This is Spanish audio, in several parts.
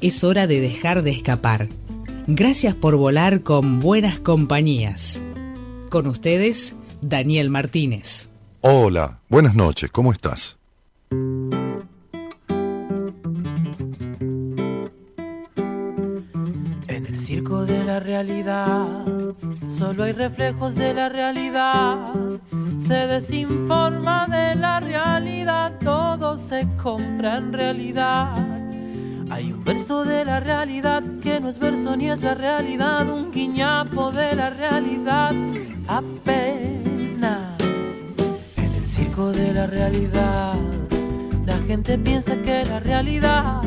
Es hora de dejar de escapar. Gracias por volar con buenas compañías. Con ustedes, Daniel Martínez. Hola, buenas noches, ¿cómo estás? En el circo de la realidad, solo hay reflejos de la realidad. Se desinforma de la realidad, todo se compra en realidad. Hay un verso de la realidad que no es verso ni es la realidad, un guiñapo de la realidad apenas. En el circo de la realidad, la gente piensa que la realidad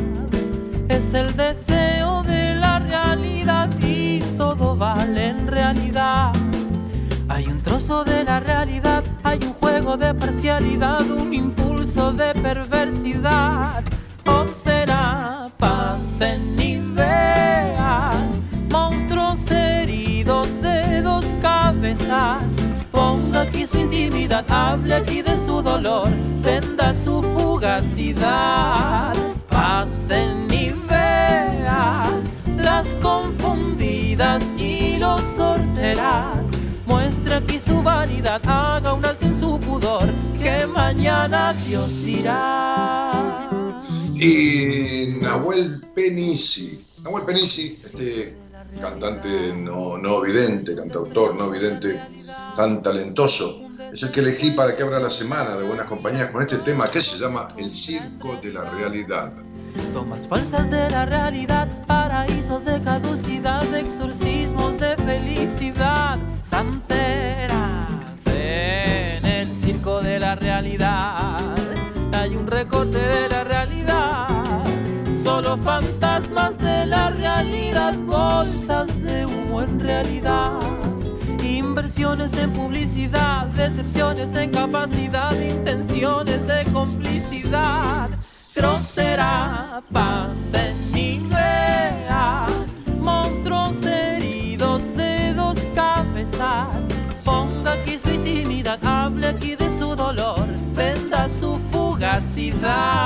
es el deseo de la realidad y todo vale en realidad. Hay un trozo de la realidad, hay un juego de parcialidad, un impulso de perversidad. ¿O será? Pasen y vean monstruos heridos de dos cabezas. Ponga aquí su intimidad, hable aquí de su dolor, venda su fugacidad. Pasen y vean las confundidas y los sorteras. Muestre aquí su vanidad, haga un alto en su pudor, que mañana Dios dirá. Y Nahuel Penisi, Nahuel Penisi, este cantante no, no vidente, cantautor no vidente, tan talentoso, es el que elegí para que abra la semana de Buenas Compañías con este tema que se llama El Circo de la Realidad. Tomas falsas de la realidad, paraísos de caducidad, exorcismos de felicidad, santeras en el circo de la realidad. Hay un recorte de la realidad, solo fantasmas de la realidad, bolsas de humo en realidad. Inversiones en publicidad, decepciones en capacidad, intenciones de complicidad grosera, pasen y vean monstruos heridos de dos cabezas. Ponga aquí su intimidad, hable aquí de su dolor, venda su fugacidad.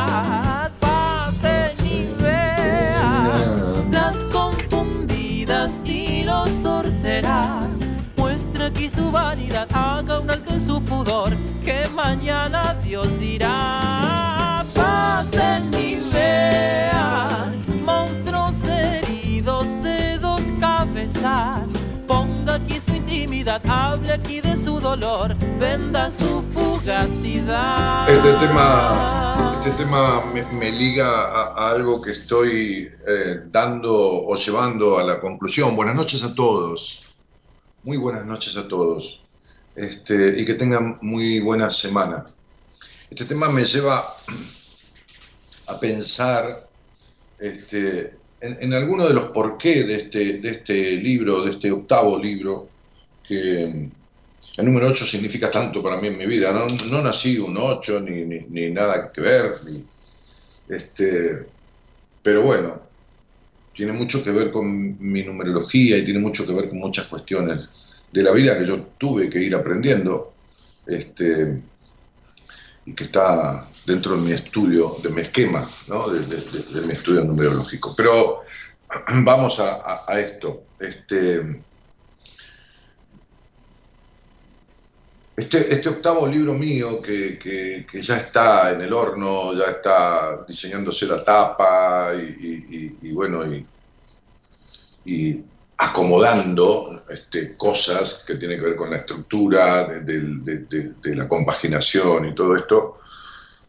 Muestra aquí su vanidad, haga un alto en su pudor, que mañana Dios dirá y vean su intimidad, hable aquí de su dolor, venda su fugacidad. Este tema, este tema me, liga a, a algo que estoy eh, dando o llevando a la conclusión. Buenas noches a todos. Muy buenas noches a todos. Este, y que tengan muy buena semana. Este tema me lleva a pensar este, en, en alguno de los porqué de este, de este libro, de este octavo libro, que el número 8 significa tanto para mí en mi vida. No, no nací un 8 ni, ni, ni nada que ver, este, pero bueno, tiene mucho que ver con mi numerología y tiene mucho que ver con muchas cuestiones de la vida que yo tuve que ir aprendiendo. Este, y que está dentro de mi estudio, de mi esquema, ¿no? de, mi estudio numerológico. Pero vamos a, a, a esto. Este, este, este, octavo libro mío que, que, ya está en el horno, ya está diseñándose la tapa y, bueno, y, acomodando este, cosas que tienen que ver con la estructura de, de, la compaginación y todo esto,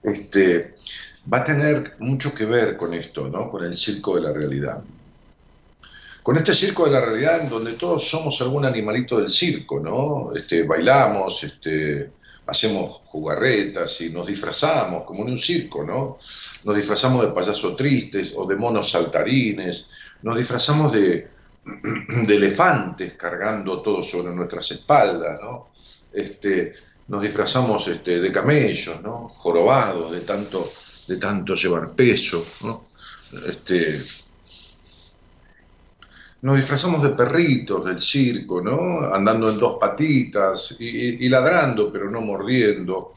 este, va a tener mucho que ver con esto, ¿no? con el circo de la realidad. Con este circo de la realidad en donde todos somos algún animalito del circo, ¿no? Este, bailamos, este, hacemos jugarretas y nos disfrazamos, como en un circo, ¿no? Nos disfrazamos de payasos tristes o de monos saltarines, nos disfrazamos de, elefantes cargando todo sobre nuestras espaldas, ¿no? Este, nos disfrazamos este, de camellos, ¿no? Jorobados de tanto, de tanto llevar peso, ¿no? Este, nos disfrazamos de perritos del circo, ¿no? Andando en dos patitas y, ladrando, pero no mordiendo.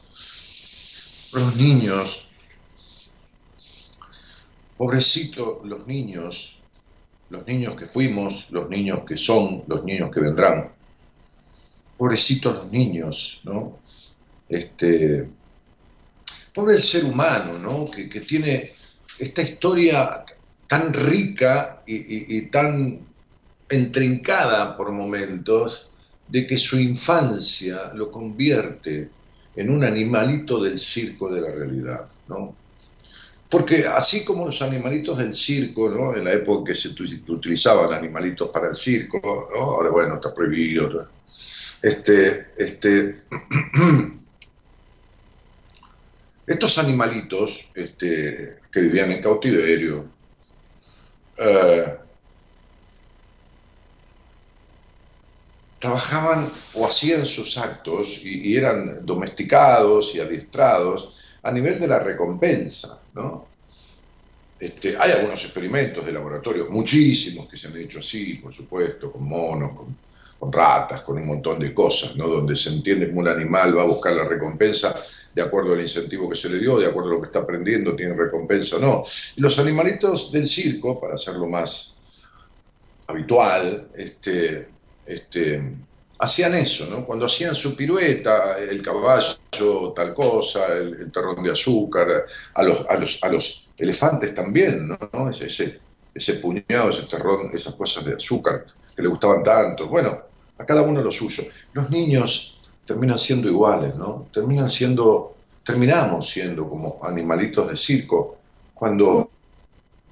Los niños, pobrecitos los niños, los niños que fuimos, los niños que son, los niños que vendrán. Pobrecitos los niños, ¿no? Este, pobre el ser humano, ¿no? Que, tiene esta historia tan rica y tan entrincada por momentos de que su infancia lo convierte en un animalito del circo de la realidad, ¿no? Porque así como los animalitos del circo, ¿no? En la época que se utilizaban animalitos para el circo, ¿no? Ahora, bueno, está prohibido. Este, este, estos animalitos este, que vivían en cautiverio, eh, trabajaban o hacían sus actos y, eran domesticados y adiestrados a nivel de la recompensa, ¿no? Este, hay algunos experimentos de laboratorio, muchísimos que se han hecho así, por supuesto, con monos, con, ratas, con un montón de cosas, ¿no? donde se entiende que un animal va a buscar la recompensa de acuerdo al incentivo que se le dio, de acuerdo a lo que está aprendiendo, tiene recompensa o no. Y los animalitos del circo, para hacerlo más habitual, este, este, hacían eso, ¿no? Cuando hacían su pirueta, el caballo, tal cosa, el, terrón de azúcar, a los, a los, a los elefantes también, ¿no? Ese, ese, puñado, ese terrón, esas cosas de azúcar que le gustaban tanto. Bueno, a cada uno lo suyo. Los niños terminan siendo iguales, ¿no? Terminan siendo, terminamos siendo como animalitos de circo cuando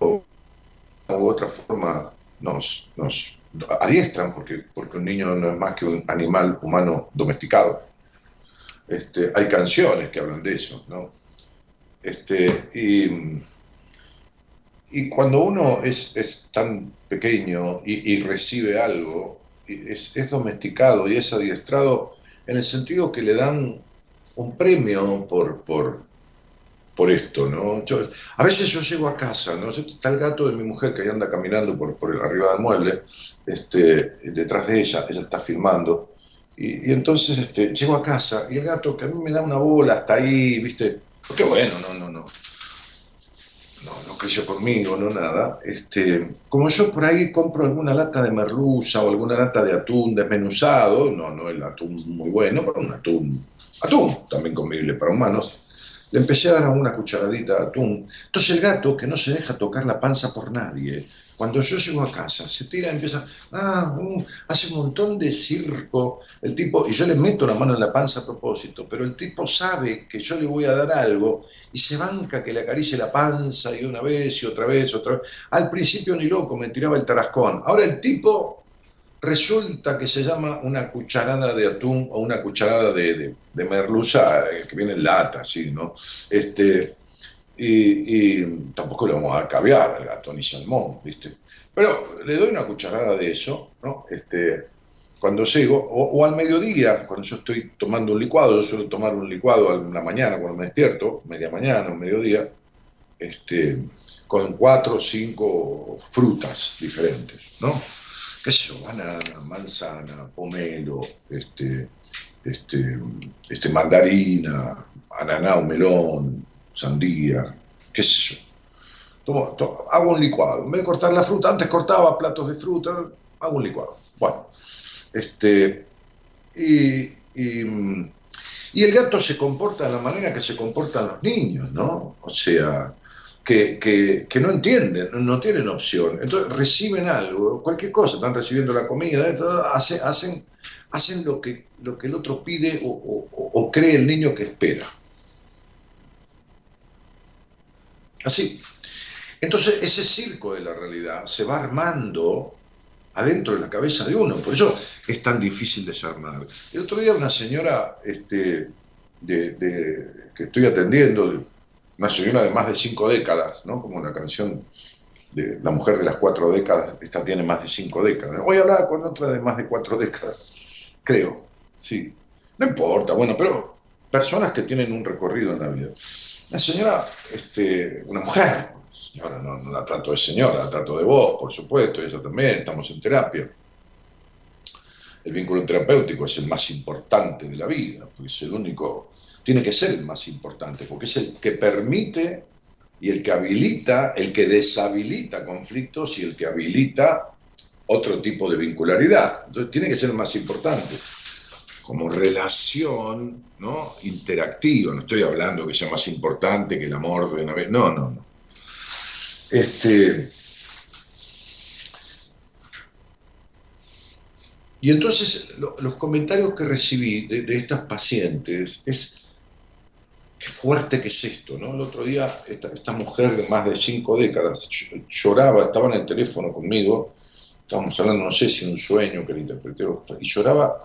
de otra forma nos, nos adiestran, porque, porque un niño no es más que un animal humano domesticado. Este, hay canciones que hablan de eso, ¿no? Este, y, y cuando uno es, es tan pequeño y, recibe algo, es, es, domesticado y es adiestrado en el sentido que le dan un premio por, por, por esto, ¿no? a veces yo llego a casa, ¿no? Está el gato de mi mujer que anda caminando por, por arriba del mueble, este, detrás de ella, ella está filmando, y, entonces este, llego a casa y el gato que a mí me da una bola hasta ahí, ¿viste? Porque bueno, no, no, no. No, no creció conmigo, no nada. Este, como yo por ahí compro alguna lata de merluza o alguna lata de atún desmenuzado, no, no el atún muy bueno, pero un atún, atún también comible para humanos, le empecé a dar una cucharadita de atún. Entonces el gato, que no se deja tocar la panza por nadie, cuando yo llego a casa, se tira y empieza, ah, uh, hace un montón de circo, el tipo, y yo le meto la mano en la panza a propósito, pero el tipo sabe que yo le voy a dar algo y se banca que le acaricie la panza y una vez y otra vez, otra vez. Al principio ni loco, me tiraba el tarascón. Ahora el tipo resulta que se llama una cucharada de atún o una cucharada de, merluza eh, que viene en lata. ¿no? Este, y, tampoco le vamos a caviar al gato ni salmón, ¿viste? Pero le doy una cucharada de eso, ¿no? Este, cuando llego, o, al mediodía, cuando yo estoy tomando un licuado, yo suelo tomar un licuado en la mañana cuando me despierto, media mañana o mediodía, este, con cuatro o cinco frutas diferentes, ¿no? Qué sé yo, banana, manzana, pomelo, este, este, este, mandarina, ananá o melón, sandía, qué sé yo. Tomo, hago un licuado. En vez de cortar la fruta, antes cortaba platos de fruta, hago un licuado. Bueno, este, y, y el gato se comporta de la manera que se comportan los niños, ¿no? O sea, que, no entienden, no tienen opción. Entonces reciben algo, cualquier cosa, están recibiendo la comida, hacen, hacen, hacen lo, que, lo que el otro pide o, cree el niño que espera. Así. Entonces ese circo de la realidad se va armando adentro de la cabeza de uno, por eso es tan difícil desarmar. El otro día una señora este, que estoy atendiendo, señora de más de cinco décadas, ¿no? Como una canción de La mujer de las cuatro décadas, esta tiene más de cinco décadas. Hoy hablaba con otra de más de cuatro décadas, creo, sí. No importa, bueno, pero personas que tienen un recorrido en la vida. Una señora, este, una mujer, señora, no, no la trato de señora, la trato de vos, por supuesto, ella también, estamos en terapia el vínculo terapéutico es el más importante de la vida, porque es el único, tiene que ser el más importante, porque es el que permite y el que habilita, el que deshabilita conflictos y el que habilita otro tipo de vincularidad. Entonces tiene que ser más importante como relación ¿no? interactiva. No estoy hablando que sea más importante que el amor de una vez. No, no, no. Este, Y entonces los comentarios que recibí de, estas pacientes es, fuerte que es esto, ¿no? El otro día esta, mujer de más de cinco décadas lloraba, estaba en el teléfono conmigo, estábamos hablando, no sé si un sueño que le interpreté, y lloraba,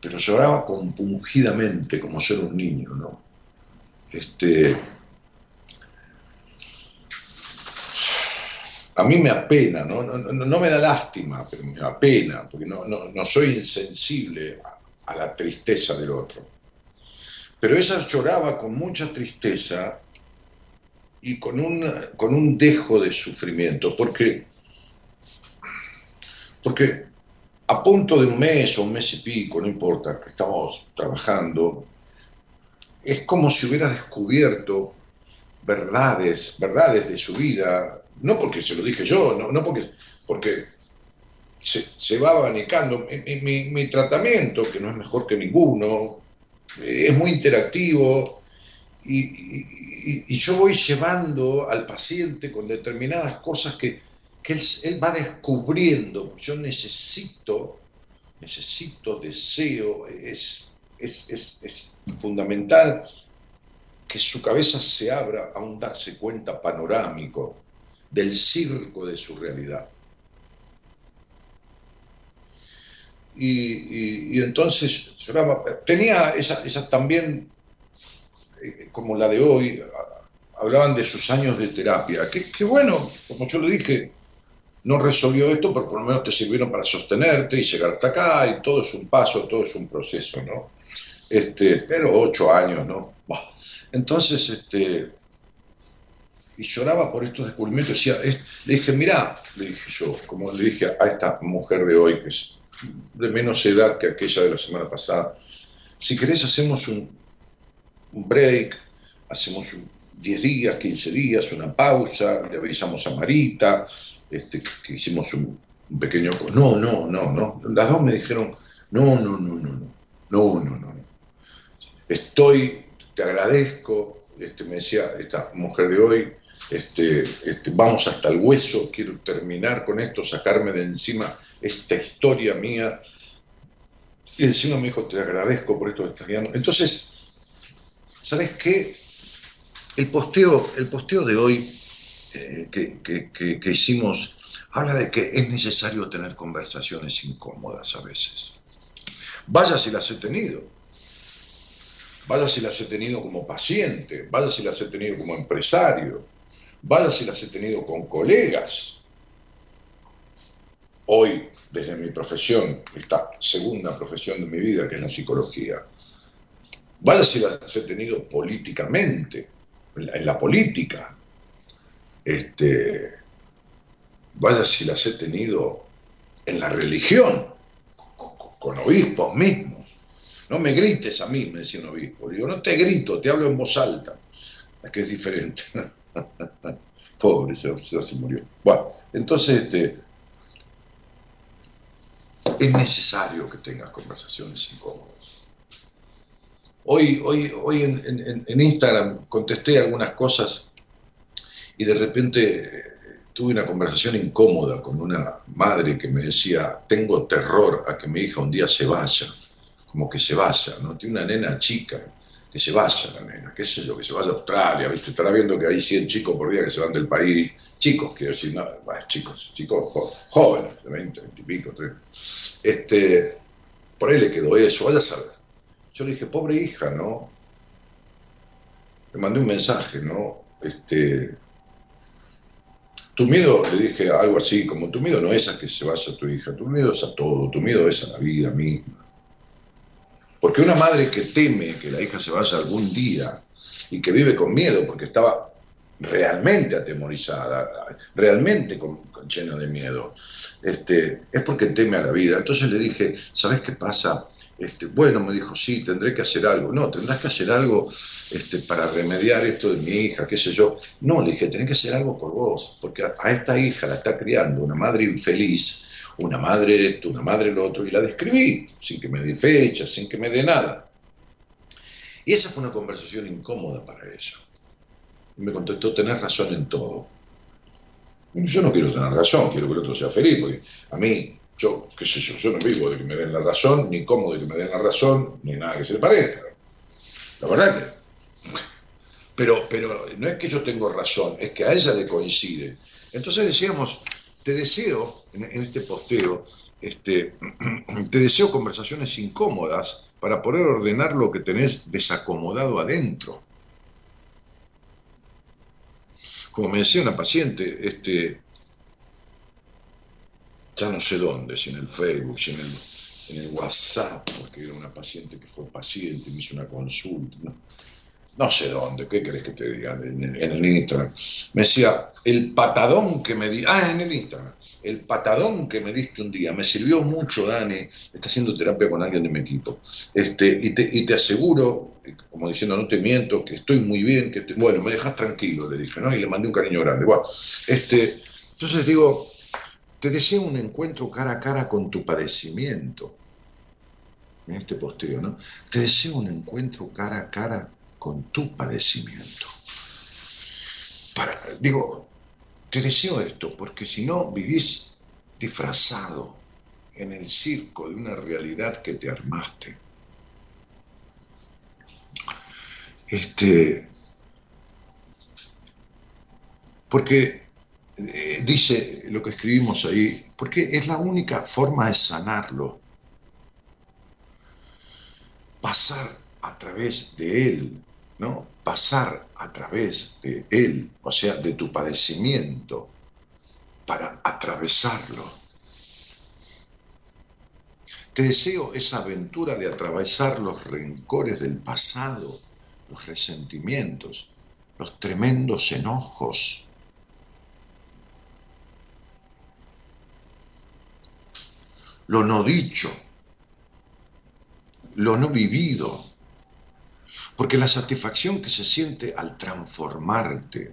pero lloraba compungidamente, como ser un niño, ¿no? Este, a mí me apena, ¿no? No, me da lástima, pero me apena, porque no, soy insensible a, la tristeza del otro. Pero ella lloraba con mucha tristeza y con un, con un dejo de sufrimiento, porque, porque a punto de un mes o un mes y pico, no importa, que estamos trabajando, es como si hubiera descubierto verdades, verdades de su vida, no porque se lo dije yo, no, porque, porque se, va abanicando. Mi, tratamiento, que no es mejor que ninguno, es muy interactivo y, yo voy llevando al paciente con determinadas cosas que, él, va descubriendo. Yo necesito, necesito, deseo, es, es, es fundamental que su cabeza se abra a un darse cuenta panorámico del circo de su realidad. Y, entonces lloraba, tenía esa, también, eh, como la de hoy, hablaban de sus años de terapia, que, bueno, como yo le dije, no resolvió esto, pero por lo menos te sirvieron para sostenerte y llegar hasta acá, y todo es un paso, todo es un proceso, ¿no? Este, pero ocho años, ¿no? Entonces, este, y lloraba por estos descubrimientos. Decía, le dije, mira, le dije yo, como le dije a esta mujer de hoy, que es de menos edad que aquella de la semana pasada, si querés hacemos un, break, hacemos 10 días, 15 días, una pausa, le avisamos a Marita, este, que hicimos un, pequeño... No, no, no, no. Las dos me dijeron, no, no, no, no, no, no, no, no. Estoy, te agradezco, este, me decía esta mujer de hoy, este, este, vamos hasta el hueso, quiero terminar con esto, sacarme de encima esta historia mía. Y encima me dijo, te agradezco por esto que Entonces, ¿sabes qué? El posteo, el posteo de hoy eh, que, hicimos habla de que es necesario tener conversaciones incómodas a veces. Vaya si las he tenido. Vaya si las he tenido como paciente, vaya si las he tenido como empresario, vaya si las he tenido con colegas. Hoy, desde mi profesión, esta segunda profesión de mi vida, que es la psicología, vaya si las he tenido políticamente, en la, política, este, vaya si las he tenido en la religión, con, obispos mismos. No me grites a mí, me decía un obispo. Digo, no te grito, te hablo en voz alta. Es que es diferente. Pobre, ya, se murió. Bueno, entonces este, es necesario que tengas conversaciones incómodas. Hoy, hoy, hoy en, Instagram contesté algunas cosas y de repente tuve una conversación incómoda con una madre que me decía, tengo terror a que mi hija un día se vaya, como que se vaya, ¿no? Tiene una nena chica, que se vaya la nena, qué sé yo, que se vaya a Australia, ¿viste? Estará viendo que hay 100 chicos por día que se van del país, chicos, quiero decir, no, chicos, chicos jóvenes, de 20, 20 y pico, 30. Este, por ahí le quedó eso, vaya a saber. yo le dije, pobre hija, ¿no? Le mandé un mensaje, ¿no? Este, tu miedo, le dije algo así, como tu miedo no es a que se vaya tu hija, tu miedo es a todo, tu miedo es a la vida misma. Porque una madre que teme que la hija se vaya algún día y que vive con miedo porque estaba realmente atemorizada, realmente con, llena de miedo, este, es porque teme a la vida. Entonces le dije, ¿sabes qué pasa? Este, bueno, me dijo, sí, tendré que hacer algo. No, tendrás que hacer algo este, para remediar esto de mi hija, qué sé yo. No, le dije, tenés que hacer algo por vos, porque a, esta hija la está criando una madre infeliz, una madre esto, una madre lo otro, y la describí, sin que me dé fecha, sin que me dé nada. Y esa fue una conversación incómoda para ella. Me contestó, tenés razón en todo. yo no quiero tener razón, quiero que el otro sea feliz, porque a mí yo, qué sé yo, yo no vivo de que me den la razón, ni como de que me den la razón, ni nada que se le parezca. La verdad. Pero, pero no es que yo tengo razón, es que a ella le coincide. Entonces decíamos, te deseo, en, este posteo, este, te deseo conversaciones incómodas para poder ordenar lo que tenés desacomodado adentro. Como me decía una paciente, este, ya no sé dónde, si en el Facebook, si en el, en el WhatsApp, porque era una paciente que fue paciente, me hizo una consulta, no, sé dónde, ¿qué crees que te diga? En, el Instagram. Me decía, el patadón que me di, ah, en el Instagram, el patadón que me diste un día, me sirvió mucho, Dani, está haciendo terapia con alguien de mi equipo, este, y, te, y te aseguro, como diciendo, no te miento, que estoy muy bien, que bueno, me dejas tranquilo, le dije, ¿no? Y le mandé un cariño grande. Bueno, este, entonces digo, te deseo un encuentro cara a cara con tu padecimiento. En este posteo, ¿no? Te deseo un encuentro cara a cara con tu padecimiento. Para, digo, te deseo esto porque si no vivís disfrazado en el circo de una realidad que te armaste. Este, porque eh, dice lo que escribimos ahí, porque es la única forma de sanarlo. Pasar a través de él, ¿no? Pasar a través de él, o sea, de tu padecimiento, para atravesarlo. Te deseo esa aventura de atravesar los rencores del pasado, los resentimientos, los tremendos enojos, lo no dicho, lo no vivido, porque la satisfacción que se siente al transformarte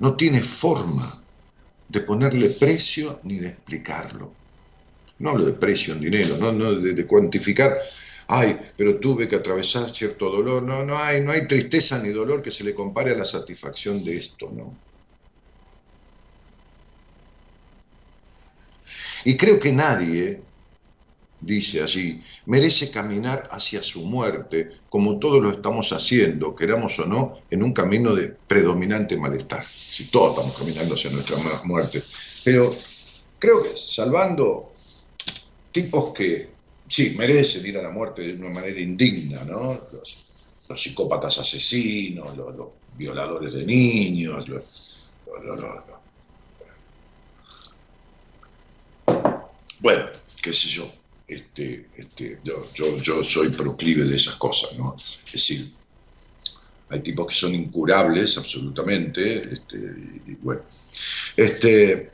no tiene forma de ponerle precio ni de explicarlo. No hablo de precio en dinero, no, no de, cuantificar, ay, pero tuve que atravesar cierto dolor. No, no hay, no hay tristeza ni dolor que se le compare a la satisfacción de esto, ¿no? Y creo que nadie, dice así, merece caminar hacia su muerte como todos lo estamos haciendo, queramos o no, en un camino de predominante malestar. Si todos estamos caminando hacia nuestra muerte. Pero creo que salvando tipos que sí merecen ir a la muerte de una manera indigna, ¿no? Los, psicópatas asesinos, los, violadores de niños, los, Bueno, qué sé yo, este, este, yo, soy proclive de esas cosas, ¿no? Es decir, hay tipos que son incurables absolutamente, este, bueno. Este,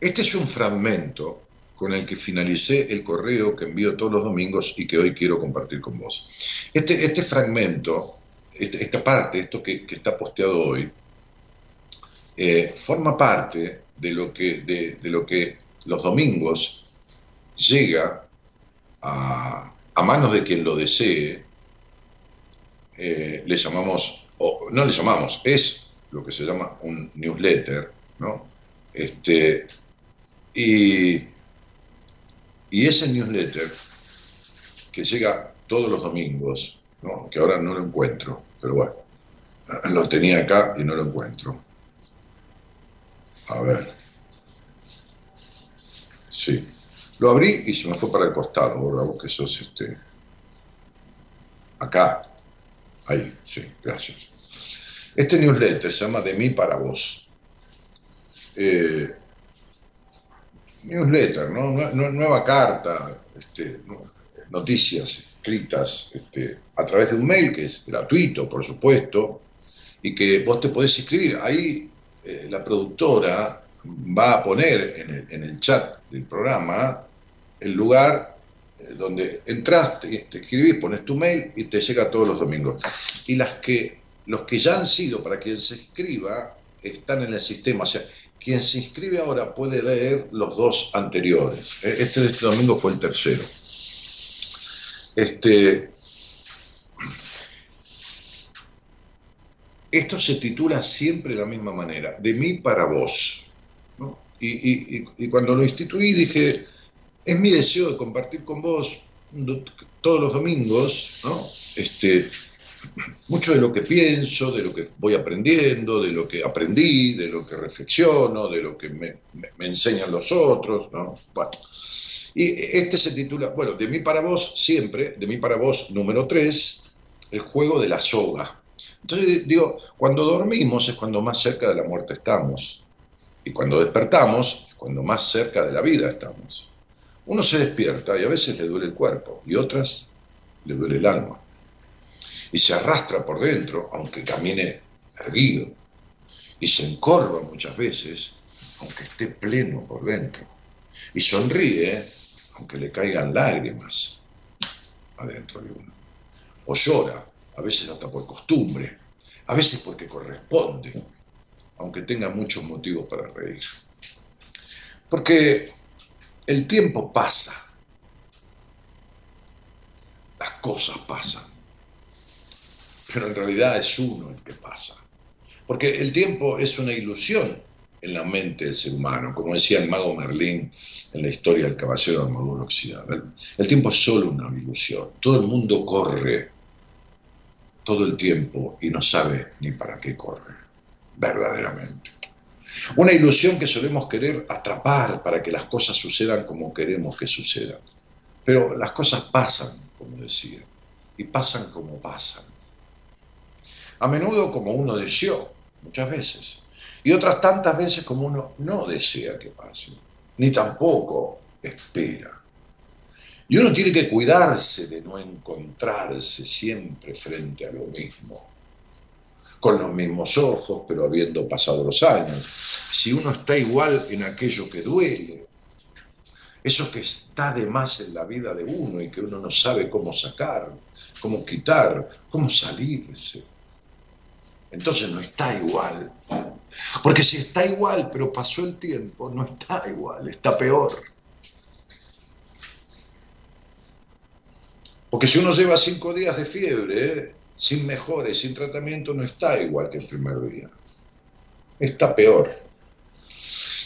este es un fragmento con el que finalicé el correo que envío todos los domingos y que hoy quiero compartir con vos. Este, este fragmento, esta parte, esto que, que está posteado hoy, eh, forma parte de lo, que, de, lo que los domingos llega a, manos de quien lo desee, eh, le llamamos, o no le llamamos, es lo que se llama un newsletter, ¿no? Este, y, y ese newsletter que llega todos los domingos, ¿no? que ahora no lo encuentro, pero bueno, lo tenía acá y no lo encuentro. A ver. Sí. Lo abrí y se me fue para el costado, ahora vos que sos este. Acá. Ahí, sí, gracias. Este newsletter se llama De mí para vos. Eh, newsletter, ¿no? Nueva carta, este, noticias escritas este, a través de un mail que es gratuito, por supuesto, y que vos te podés inscribir. Ahí eh, la productora va a poner en el, chat del programa el lugar eh, donde entras, te, escribís, pones tu mail y te llega todos los domingos. Y las que, los que ya han sido, para quien se inscriba, están en el sistema. O sea, quien se inscribe ahora puede leer los dos anteriores. Eh, este de este domingo fue el tercero. Este, esto se titula siempre de la misma manera, de mí para vos. Y, cuando lo instituí dije, es mi deseo de compartir con vos todos los domingos, este, mucho de lo que pienso, de lo que voy aprendiendo, de lo que aprendí, de lo que reflexiono, de lo que me, enseñan los otros, ¿no? y este se titula, bueno, de mí para vos siempre, de mí para vos número 3, el juego de la soga. Entonces digo, cuando dormimos es cuando más cerca de la muerte estamos. Y cuando despertamos es cuando más cerca de la vida estamos. Uno se despierta y a veces le duele el cuerpo y otras le duele el alma y se arrastra por dentro, aunque camine erguido, y se encorva muchas veces, aunque esté pleno por dentro, y sonríe, aunque le caigan lágrimas adentro de uno, o llora, a veces hasta por costumbre, a veces porque corresponde, aunque tenga muchos motivos para reír. Porque el tiempo pasa, las cosas pasan pero en realidad es uno el que pasa. Porque el tiempo es una ilusión en la mente del ser humano, como decía el mago Merlín en la historia del caballero de armadura oxidada. El, tiempo es solo una ilusión. Todo el mundo corre todo el tiempo y no sabe ni para qué corre, verdaderamente. Una ilusión que solemos querer atrapar para que las cosas sucedan como queremos que sucedan. Pero las cosas pasan, como decía, y pasan como pasan a menudo como uno deseó, muchas veces, y otras tantas veces como uno no desea que pase, ni tampoco espera. Y uno tiene que cuidarse de no encontrarse siempre frente a lo mismo, con los mismos ojos, pero habiendo pasado los años. Si uno está igual en aquello que duele, eso que está de más en la vida de uno y que uno no sabe cómo sacar, cómo quitar, cómo salirse entonces no está igual. Porque si está igual, pero pasó el tiempo, no está igual, está peor. Porque si uno lleva cinco días de fiebre, sin mejores, sin tratamiento, no está igual que el primer día. Está peor.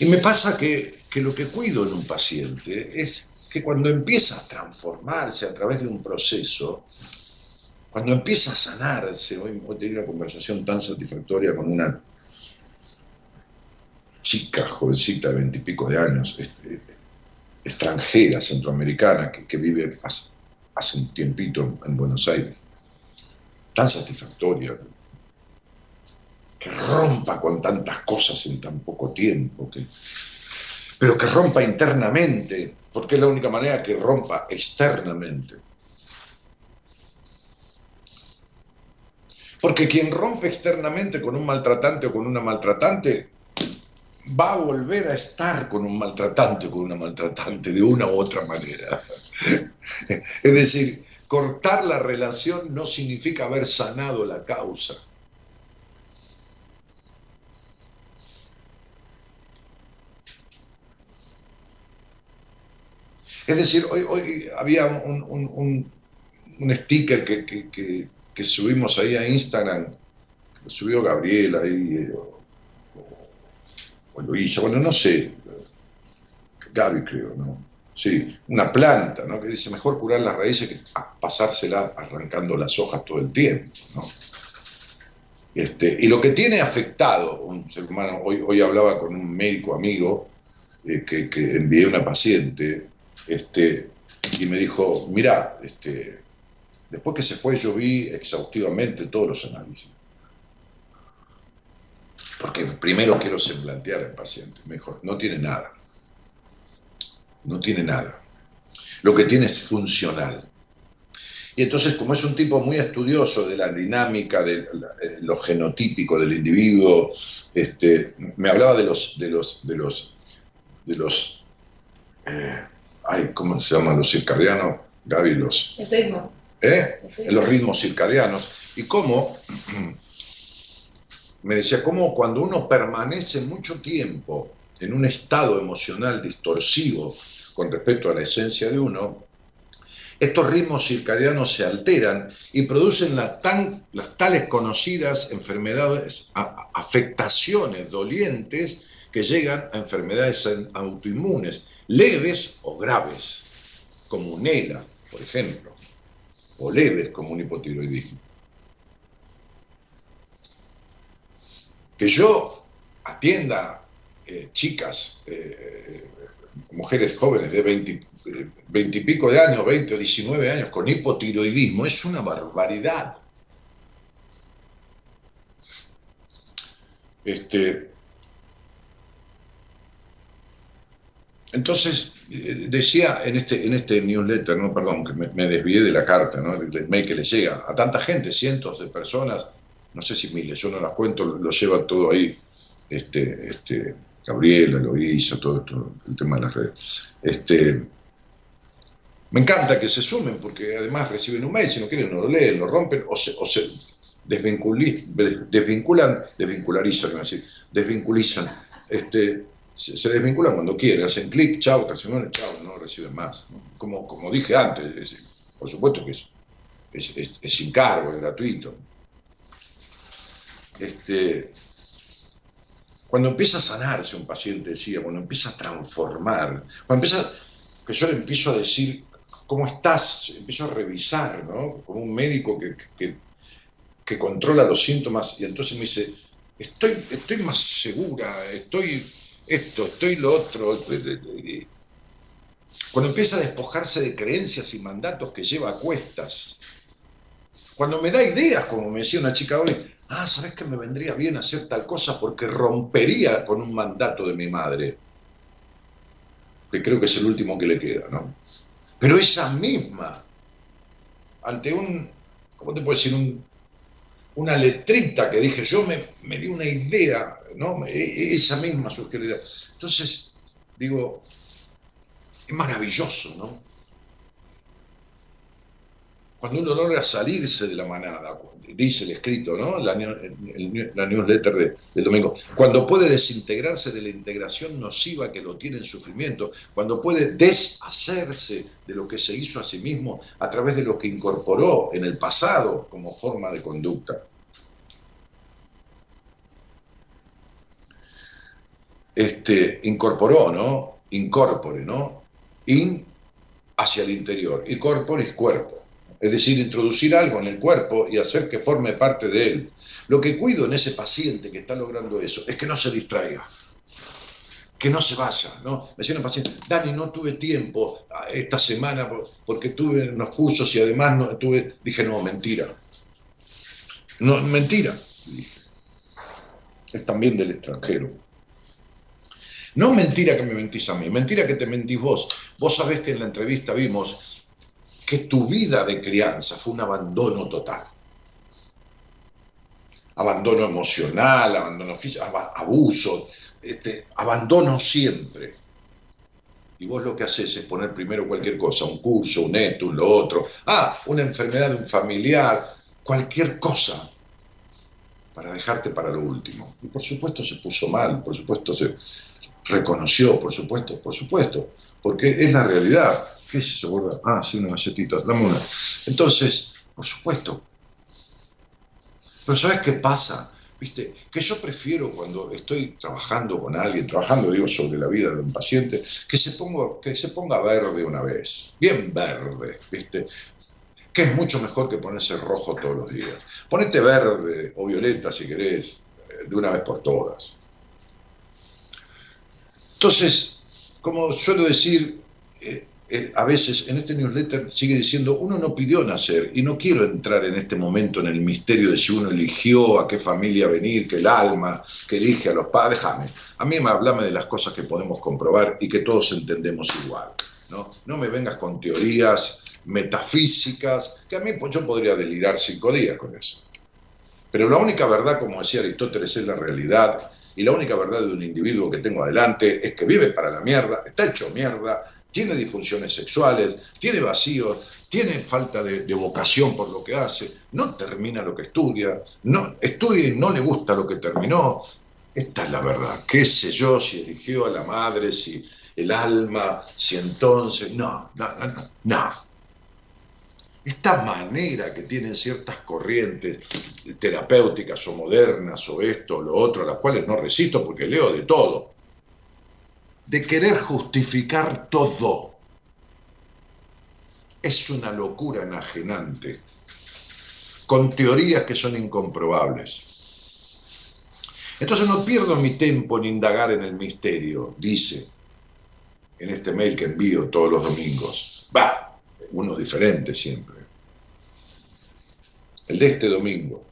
Y me pasa que, que lo que cuido en un paciente es que cuando empieza a transformarse a través de un proceso, cuando empieza a sanarse, hoy, hoy tenía una conversación tan satisfactoria con una chica, jovencita de veintipico de años, este, extranjera, centroamericana, que, vive hace, un tiempito en Buenos Aires, tan satisfactoria, que rompa con tantas cosas en tan poco tiempo, que, pero que rompa internamente, porque es la única manera que rompa externamente. Porque quien rompe externamente con un maltratante o con una maltratante va a volver a estar con un maltratante o con una maltratante de una u otra manera. Es decir, cortar la relación no significa haber sanado la causa. Es decir, hoy, hoy había un, sticker que, que subimos ahí a Instagram, que lo subió Gabriela ahí, eh, o, Luisa, bueno, no sé, Gaby creo, ¿no? Sí, una planta, ¿no? Que dice, mejor curar las raíces que pasársela arrancando las hojas todo el tiempo, ¿no? Este, y lo que tiene afectado un ser humano, hoy, hoy hablaba con un médico amigo eh, que, que, envié una paciente este, y me dijo, mira, este, después que se fue yo vi exhaustivamente todos los análisis. Porque primero quiero semblantear al paciente. Mejor, no tiene nada. No tiene nada. Lo que tiene es funcional. Y entonces, como es un tipo muy estudioso de la dinámica, de eh, lo genotípico del individuo, este, me hablaba de los, de los, de los, de los, eh, ay, ¿cómo se llaman los circadianos? Gaby, los... El ritmo. ¿Eh? Los ritmos circadianos. Y cómo, me decía, cómo cuando uno permanece mucho tiempo en un estado emocional distorsivo con respecto a la esencia de uno, estos ritmos circadianos se alteran y producen las tales conocidas enfermedades, afectaciones dolientes que llegan a enfermedades autoinmunes, leves o graves, como un ELA, por ejemplo, o leves como un hipotiroidismo. Que yo atienda eh, chicas, eh, mujeres jóvenes de 20, 20 y pico de años, 20 o 19 años, con hipotiroidismo, es una barbaridad. Este, entonces, decía en este, en este newsletter, no, perdón, que me, desvié de la carta, ¿no? del mail que le llega a tanta gente, cientos de personas, no sé si miles, yo no las cuento, lo lleva todo ahí, este, este, Gabriela lo hizo, todo esto, el tema de las redes. Este, me encanta que se sumen porque además reciben un mail, si no quieren no lo leen, lo rompen o se, o se desvinculan, desvincularizan, decir, desvinculizan, este, se, desvinculan cuando quieren, hacen clic, chao, traicionan, chao, no reciben más. Como, como dije antes, por supuesto que es, es, es, sin cargo, es gratuito. Este, cuando empieza a sanarse un paciente, decía, cuando empieza a transformar, cuando empieza, que yo le empiezo a decir, ¿cómo estás? Empiezo a revisar, ¿no? Como un médico que, que, controla los síntomas y entonces me dice, estoy, estoy más segura, estoy esto, estoy lo otro. Cuando empieza a despojarse de creencias y mandatos que lleva a cuestas. Cuando me da ideas, como me decía una chica hoy, ah, ¿sabes que me vendría bien hacer tal cosa porque rompería con un mandato de mi madre? Que creo que es el último que le queda, ¿no? Pero esa misma, ante un, ¿cómo te puedo decir? una letrita que dije, yo me, me di una idea, ¿no? E, e, esa misma idea. Entonces, digo, es maravilloso, ¿no? Cuando uno logra salirse de la manada, dice el escrito, ¿no? La, newsletter de, del domingo, cuando puede desintegrarse de la integración nociva que lo tiene en sufrimiento, cuando puede deshacerse de lo que se hizo a sí mismo a través de lo que incorporó en el pasado como forma de conducta. Este, incorporó, ¿no? Incorpore, ¿no? In hacia el interior y corpore cuerpo es decir, introducir algo en el cuerpo y hacer que forme parte de él. Lo que cuido en ese paciente que está logrando eso es que no se distraiga, que no se vaya. ¿no? Me decía una paciente, Dani, no tuve tiempo ah, esta semana porque tuve unos cursos y además no tuve, dije, no, mentira. No, mentira. Es también del extranjero. No mentira que me mentís a mí, mentira que te mentís vos. Vos sabés que en la entrevista vimos que tu vida de crianza fue un abandono total. Abandono emocional, abandono físico, abuso, este, abandono siempre. Y vos lo que haces es poner primero cualquier cosa, un curso, un esto, lo otro, ah, una enfermedad de un familiar, cualquier cosa, para dejarte para lo último. Y por supuesto se puso mal, por supuesto se reconoció, por supuesto, por supuesto, porque es la realidad. ¿Qué es eso, Ah, sí, una macetita, dame una. Entonces, por supuesto. Pero ¿sabes qué pasa? ¿Viste? Que yo prefiero cuando estoy trabajando con alguien, trabajando, digo, sobre la vida de un paciente, que se ponga, que se ponga verde una vez, bien verde, ¿viste? Que es mucho mejor que ponerse rojo todos los días. Ponete verde o violeta si querés, eh, de una vez por todas. Entonces, como suelo decir, eh, eh, a veces en este newsletter sigue diciendo, uno no pidió nacer y no quiero entrar en este momento en el misterio de si uno eligió a qué familia venir, que el alma, que elige a los padres, déjame. A mí me hablame de las cosas que podemos comprobar y que todos entendemos igual. No, no me vengas con teorías metafísicas, que a mí pues, yo podría delirar cinco días con eso. Pero la única verdad, como decía Aristóteles, es la realidad, y la única verdad de un individuo que tengo adelante es que vive para la mierda, está hecho mierda, tiene disfunciones sexuales, tiene vacíos, tiene falta de, vocación por lo que hace, no termina lo que estudia, no, estudia y no le gusta lo que terminó. Esta es la verdad. ¿Qué sé yo si eligió a la madre, si el alma, si entonces... No, no, no, no. Esta manera que tienen ciertas corrientes terapéuticas o modernas o esto o lo otro, a las cuales no resisto porque leo de todo, de querer justificar todo. Es una locura enajenante, con teorías que son incomprobables. Entonces no pierdo mi tiempo en indagar en el misterio, dice en este mail que envío todos los domingos. Va, uno diferente siempre. El de este domingo.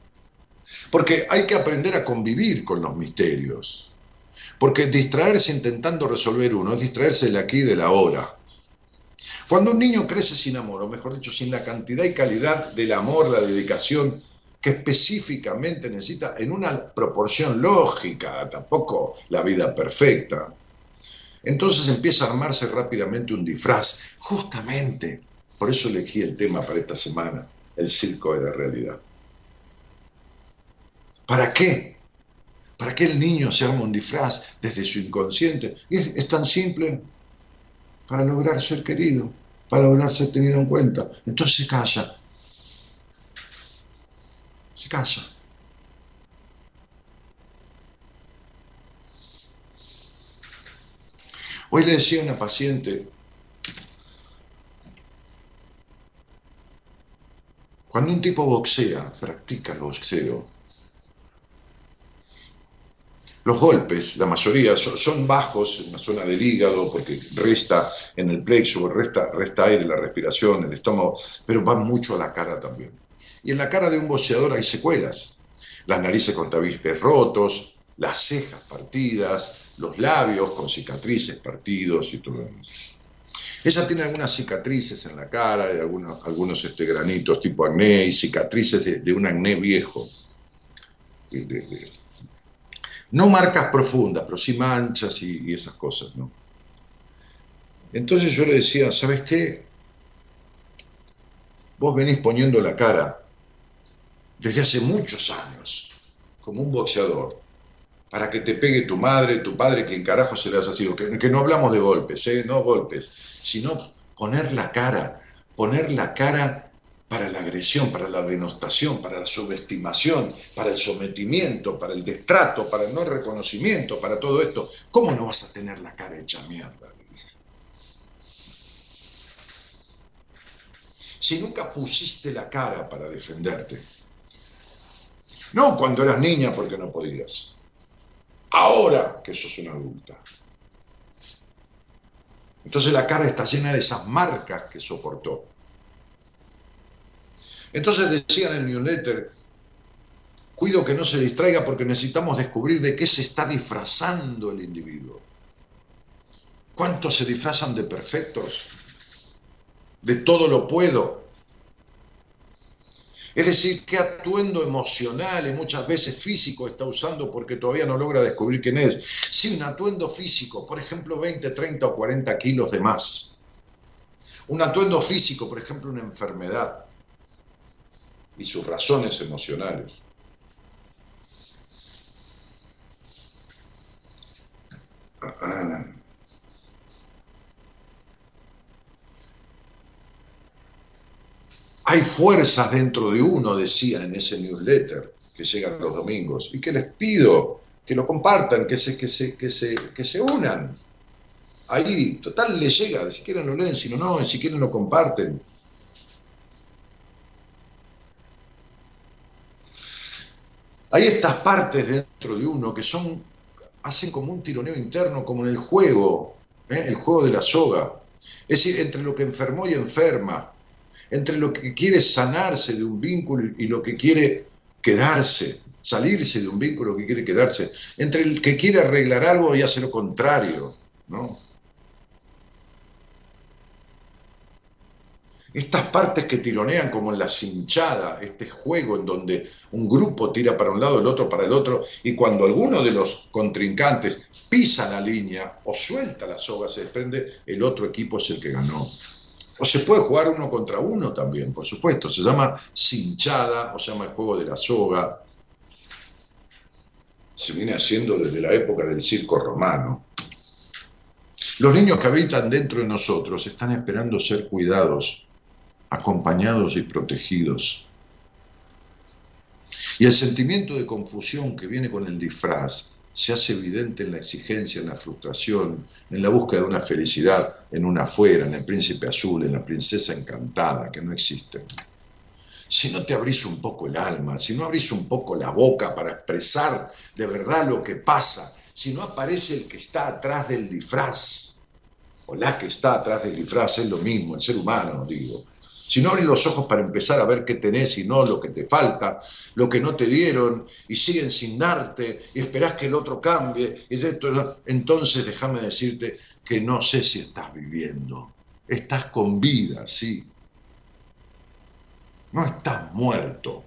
Porque hay que aprender a convivir con los misterios. Porque distraerse intentando resolver uno es distraerse de aquí y de la hora. Cuando un niño crece sin amor, o mejor dicho, sin la cantidad y calidad del amor, la dedicación que específicamente necesita en una proporción lógica, tampoco la vida perfecta, entonces empieza a armarse rápidamente un disfraz. Justamente, por eso elegí el tema para esta semana, el circo de la realidad. ¿Para qué? ¿Para qué el niño se arma un disfraz desde su inconsciente? Y es, tan simple para lograr ser querido, para lograr ser tenido en cuenta. Entonces se calla. Se calla. Hoy le decía a una paciente, cuando un tipo boxea, practica el boxeo, los golpes, la mayoría, son, bajos en la zona del hígado porque resta en el plexo, resta, resta aire, la respiración, el estómago, pero van mucho a la cara también. Y en la cara de un boxeador hay secuelas. Las narices con tabiques rotos, las cejas partidas, los labios con cicatrices partidos y todo lo demás. Ella tiene algunas cicatrices en la cara, y algunos, algunos este, granitos tipo acné y cicatrices de, un acné viejo, no marcas profundas, pero sí manchas y, esas cosas, ¿no? Entonces yo le decía, ¿sabes qué? Vos venís poniendo la cara desde hace muchos años, como un boxeador, para que te pegue tu madre, tu padre, quien carajo se le haya sido. Que, que no hablamos de golpes, ¿eh? no golpes, sino poner la cara, poner la cara para la agresión, para la denostación, para la subestimación, para el sometimiento, para el destrato, para el no reconocimiento, para todo esto, ¿cómo no vas a tener la cara hecha mierda? Si nunca pusiste la cara para defenderte, no cuando eras niña porque no podías, ahora que sos una adulta. Entonces la cara está llena de esas marcas que soportó. Entonces decía en el newsletter, cuido que no se distraiga porque necesitamos descubrir de qué se está disfrazando el individuo. ¿Cuántos se disfrazan de perfectos? De todo lo puedo. Es decir, qué atuendo emocional y muchas veces físico está usando porque todavía no logra descubrir quién es. Sí, un atuendo físico, por ejemplo, 20, 30 o 40 kilos de más. Un atuendo físico, por ejemplo, una enfermedad y sus razones emocionales. Hay fuerzas dentro de uno, decía en ese newsletter que llega los domingos, y que les pido que lo compartan, que se, que se, que se, que se unan. Ahí, total, les llega, si quieren lo leen, si no, no, si quieren lo comparten. Hay estas partes dentro de uno que son, hacen como un tironeo interno, como en el juego, ¿eh? el juego de la soga. Es decir, entre lo que enfermó y enferma, entre lo que quiere sanarse de un vínculo y lo que quiere quedarse, salirse de un vínculo que quiere quedarse, entre el que quiere arreglar algo y hace lo contrario, ¿no? Estas partes que tironean como en la cinchada, este juego en donde un grupo tira para un lado, el otro para el otro, y cuando alguno de los contrincantes pisa la línea o suelta la soga, se desprende, el otro equipo es el que ganó. O se puede jugar uno contra uno también, por supuesto. Se llama cinchada o se llama el juego de la soga. Se viene haciendo desde la época del circo romano. Los niños que habitan dentro de nosotros están esperando ser cuidados acompañados y protegidos. Y el sentimiento de confusión que viene con el disfraz se hace evidente en la exigencia, en la frustración, en la búsqueda de una felicidad, en una afuera, en el príncipe azul, en la princesa encantada, que no existe. Si no te abrís un poco el alma, si no abrís un poco la boca para expresar de verdad lo que pasa, si no aparece el que está atrás del disfraz, o la que está atrás del disfraz, es lo mismo, el ser humano, digo, si no abres los ojos para empezar a ver qué tenés y no lo que te falta, lo que no te dieron y siguen sin darte y esperás que el otro cambie, y entonces déjame decirte que no sé si estás viviendo. Estás con vida, sí. No estás muerto,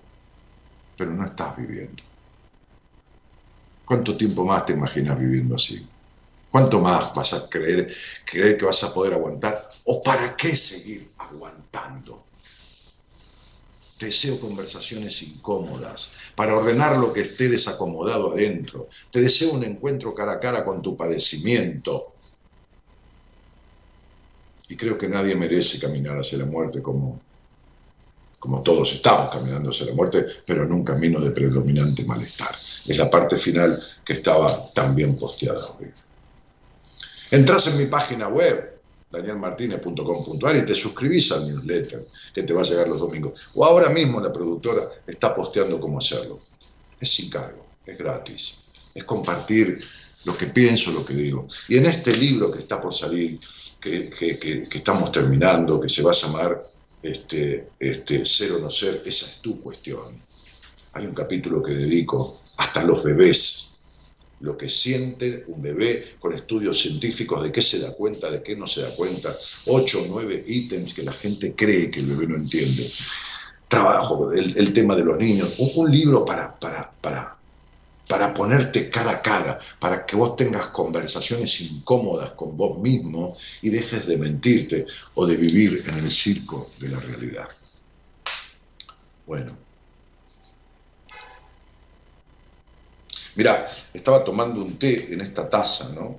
pero no estás viviendo. ¿Cuánto tiempo más te imaginas viviendo así? ¿Cuánto más vas a creer, creer que vas a poder aguantar? ¿O para qué seguir aguantando? Te deseo conversaciones incómodas para ordenar lo que esté desacomodado adentro. Te deseo un encuentro cara a cara con tu padecimiento. Y creo que nadie merece caminar hacia la muerte como, como todos estamos caminando hacia la muerte, pero en un camino de predominante malestar. Es la parte final que estaba también posteada hoy. Entrás en mi página web, danielmartinez.com.ar, y te suscribís al newsletter que te va a llegar los domingos. O ahora mismo la productora está posteando cómo hacerlo. Es sin cargo, es gratis, es compartir lo que pienso, lo que digo. Y en este libro que está por salir, que, estamos terminando, que se va a llamar este, este, Ser o no ser, esa es tu cuestión. Hay un capítulo que dedico hasta los bebés lo que siente un bebé con estudios científicos de qué se da cuenta, de qué no se da cuenta, ocho o nueve ítems que la gente cree que el bebé no entiende. Trabajo, el, tema de los niños, un, libro para, para, para, para ponerte cara a cara, para que vos tengas conversaciones incómodas con vos mismo y dejes de mentirte o de vivir en el circo de la realidad. Bueno, Mira, estaba tomando un té en esta taza, ¿no?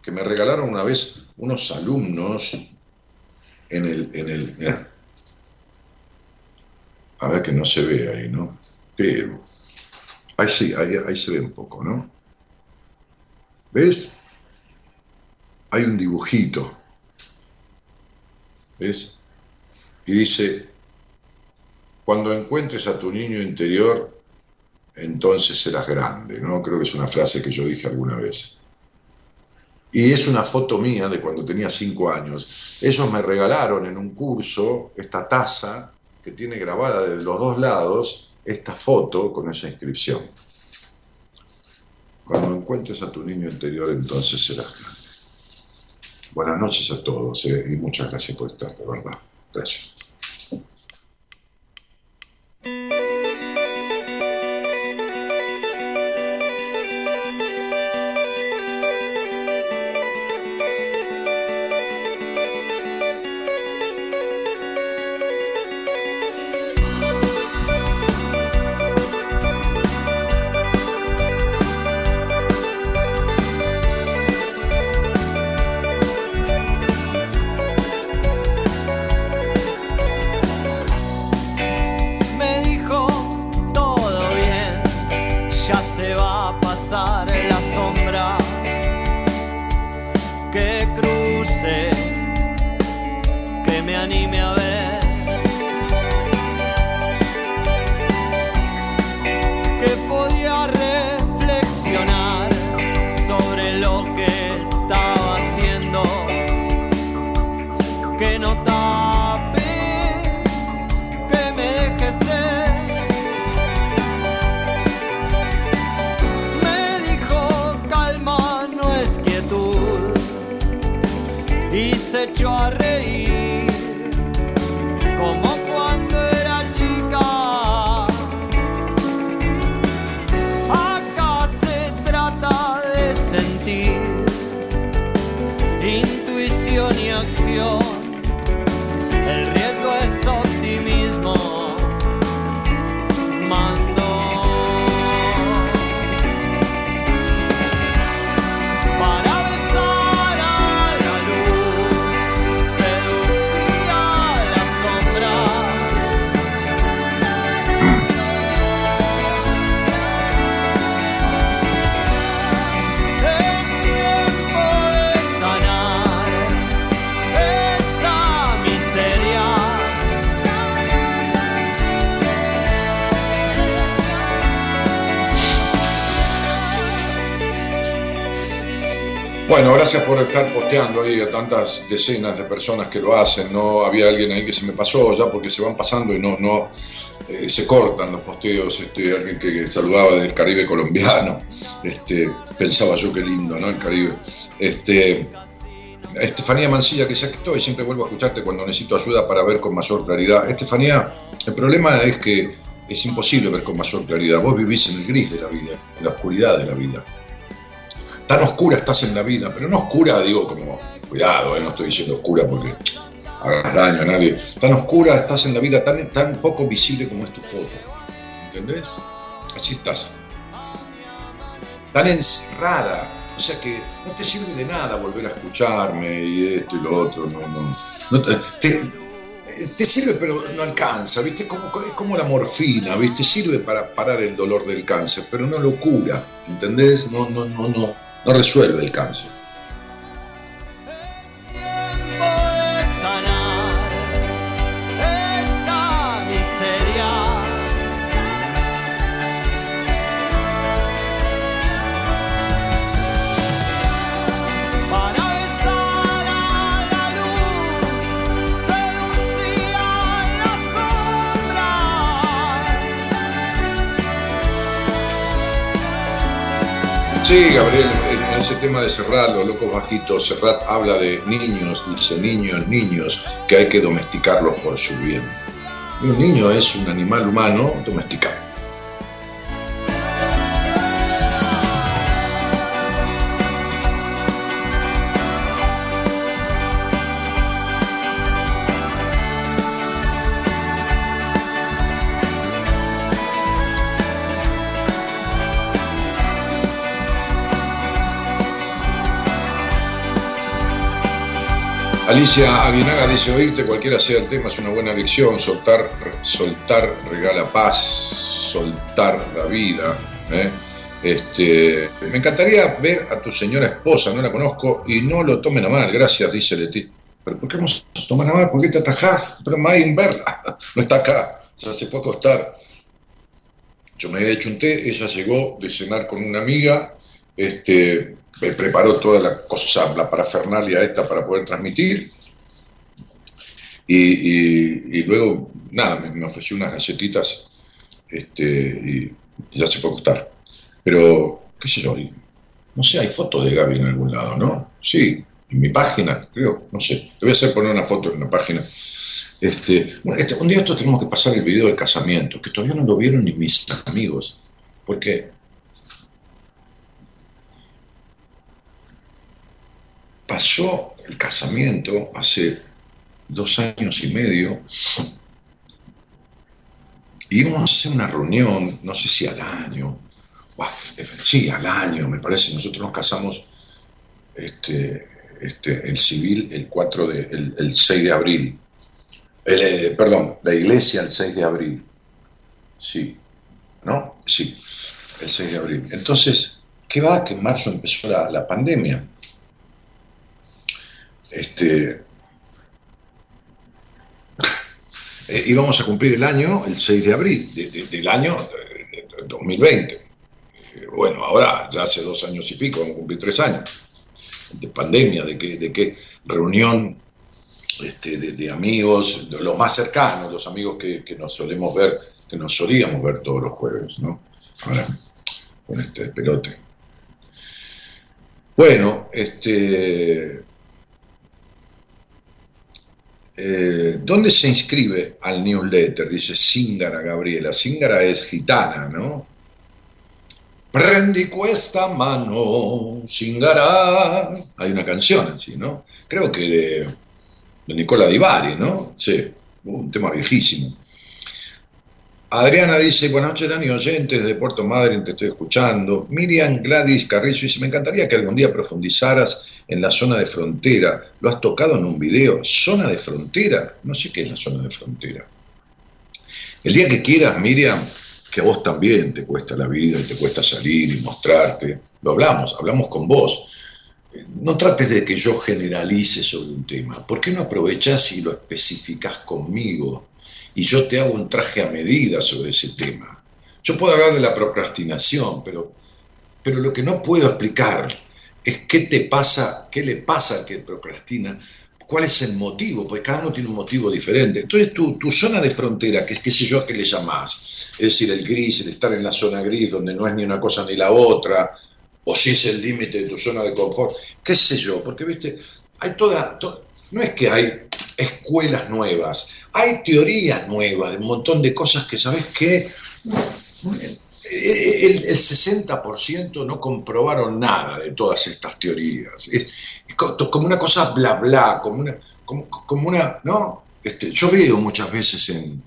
Que me regalaron una vez unos alumnos en el, en el, A ver que no se ve ahí, ¿no? Pero, ahí sí, ahí, ahí se ve un poco, ¿no? ¿Ves? Hay un dibujito. ¿Ves? Y dice, cuando encuentres a tu niño interior, entonces serás grande, ¿no? Creo que es una frase que yo dije alguna vez. Y es una foto mía de cuando tenía cinco años. Ellos me regalaron en un curso esta taza que tiene grabada de los dos lados esta foto con esa inscripción. Cuando encuentres a tu niño interior, entonces serás grande. Buenas noches a todos ¿eh? y muchas gracias por estar, de verdad. Gracias. Reflexionar sobre lo Bueno, gracias por estar posteando ahí a tantas decenas de personas que lo hacen. No había alguien ahí que se me pasó ya porque se van pasando y no, no eh, se cortan los posteos. Este, alguien que saludaba del Caribe colombiano. Este, pensaba yo qué lindo, ¿no? El Caribe. Este, Estefanía Mancilla, que ya que estoy, siempre vuelvo a escucharte cuando necesito ayuda para ver con mayor claridad. Estefanía, el problema es que es imposible ver con mayor claridad. Vos vivís en el gris de la vida, en la oscuridad de la vida tan oscura estás en la vida, pero no oscura, digo, como, cuidado, eh, no estoy diciendo oscura porque hagas daño a nadie, tan oscura estás en la vida, tan, poco visible como es tu foto, ¿entendés? Así estás, tan encerrada, o sea que no te sirve de nada volver a escucharme y esto y lo otro, no, no, no te sirve pero no alcanza, ¿viste? Como, es como la morfina, ¿viste? Sirve para parar el dolor del cáncer, pero no lo cura, ¿entendés? No, no, no, no, no resuelve el cáncer. Sí, Gabriel, tema de Serrat, los locos bajitos, Serrat habla de niños, dice niños, niños, que hay que domesticarlos por su bien. Un niño es un animal humano domesticado. Alicia Aguinaga dice, oírte cualquiera sea el tema es una buena lección, soltar, soltar regala paz, soltar la vida. ¿eh? Este, me encantaría ver a tu señora esposa, no la conozco, y no lo tomen a mal, gracias, dice Leti. ¿Pero por qué vamos a tomar a mal? ¿Por qué te atajás? Pero May verla, no está acá, ya se fue a acostar. Yo me había hecho un té, ella llegó de cenar con una amiga, este, preparó toda la cosa, la parafernalia esta para poder transmitir. Y, luego, nada, me, ofreció unas galletitas este, y ya se fue a acostar. Pero, qué sé yo, no sé, hay fotos de Gaby en algún lado, ¿no? Sí, en mi página, creo, no sé. Te voy a hacer poner una foto en una página. Este, bueno, este- un día esto tenemos que pasar el video del casamiento, que todavía no lo vieron ni mis amigos, porque pasó el casamiento hace dos años y medio íbamos a hacer una reunión, no sé si al año, sí, al año, me parece. Nosotros nos casamos este, este, el civil el 4 de, el, el 6 de abril. Eh, perdón, la iglesia el 6 de abril. Sí, ¿no? Sí, el 6 de abril. Entonces, ¿qué va? Que en marzo empezó la pandemia. Este, eh, íbamos a cumplir el año el 6 de abril de- de- del año eh, 2020. Eh, Bueno, ahora ya hace dos años y pico, vamos a cumplir tres años de pandemia, de qué, de reunión este, de, de amigos, de los más cercanos, los amigos que, que nos solemos ver, que nos solíamos ver todos los jueves, ¿no? Ahora, con este pelote. Bueno, este, Eh, ¿Dónde se inscribe al newsletter? Dice Zingara Gabriela. Zingara es gitana, ¿no? Prendi cuesta mano, Zingara. Hay una canción así, ¿no? Creo que de, Nicola Di Bari, ¿no? Sí, un tema viejísimo. Adriana dice, buenas noches Dani, oyentes de Puerto Madryn, te estoy escuchando. Miriam Gladys Carrizo dice, me encantaría que algún día profundizaras en la zona de frontera. ¿Lo has tocado en un video? ¿Zona de frontera? No sé qué es la zona de frontera. El día que quieras, Miriam, que a vos también te cuesta la vida y te cuesta salir y mostrarte, lo hablamos, hablamos con vos. No trates de que yo generalice sobre un tema. ¿Por qué no aprovechás y lo especificás conmigo? Y yo te hago un traje a medida sobre ese tema. Yo puedo hablar de la procrastinación, pero, pero lo que no puedo explicar es qué te pasa, qué le pasa al que procrastina, cuál es el motivo, porque cada uno tiene un motivo diferente. Entonces tu, tu zona de frontera, que es qué sé yo a qué le llamás, es decir, el gris, el estar en la zona gris donde no es ni una cosa ni la otra, o si es el límite de tu zona de confort, qué sé yo, porque viste, hay toda, no es que hay escuelas nuevas, hay teorías nuevas, un montón de cosas que, ¿sabes qué? El, 60% no comprobaron nada de todas estas teorías. Es, como una cosa bla bla, como una, como, una ¿no? Este, yo veo muchas veces en,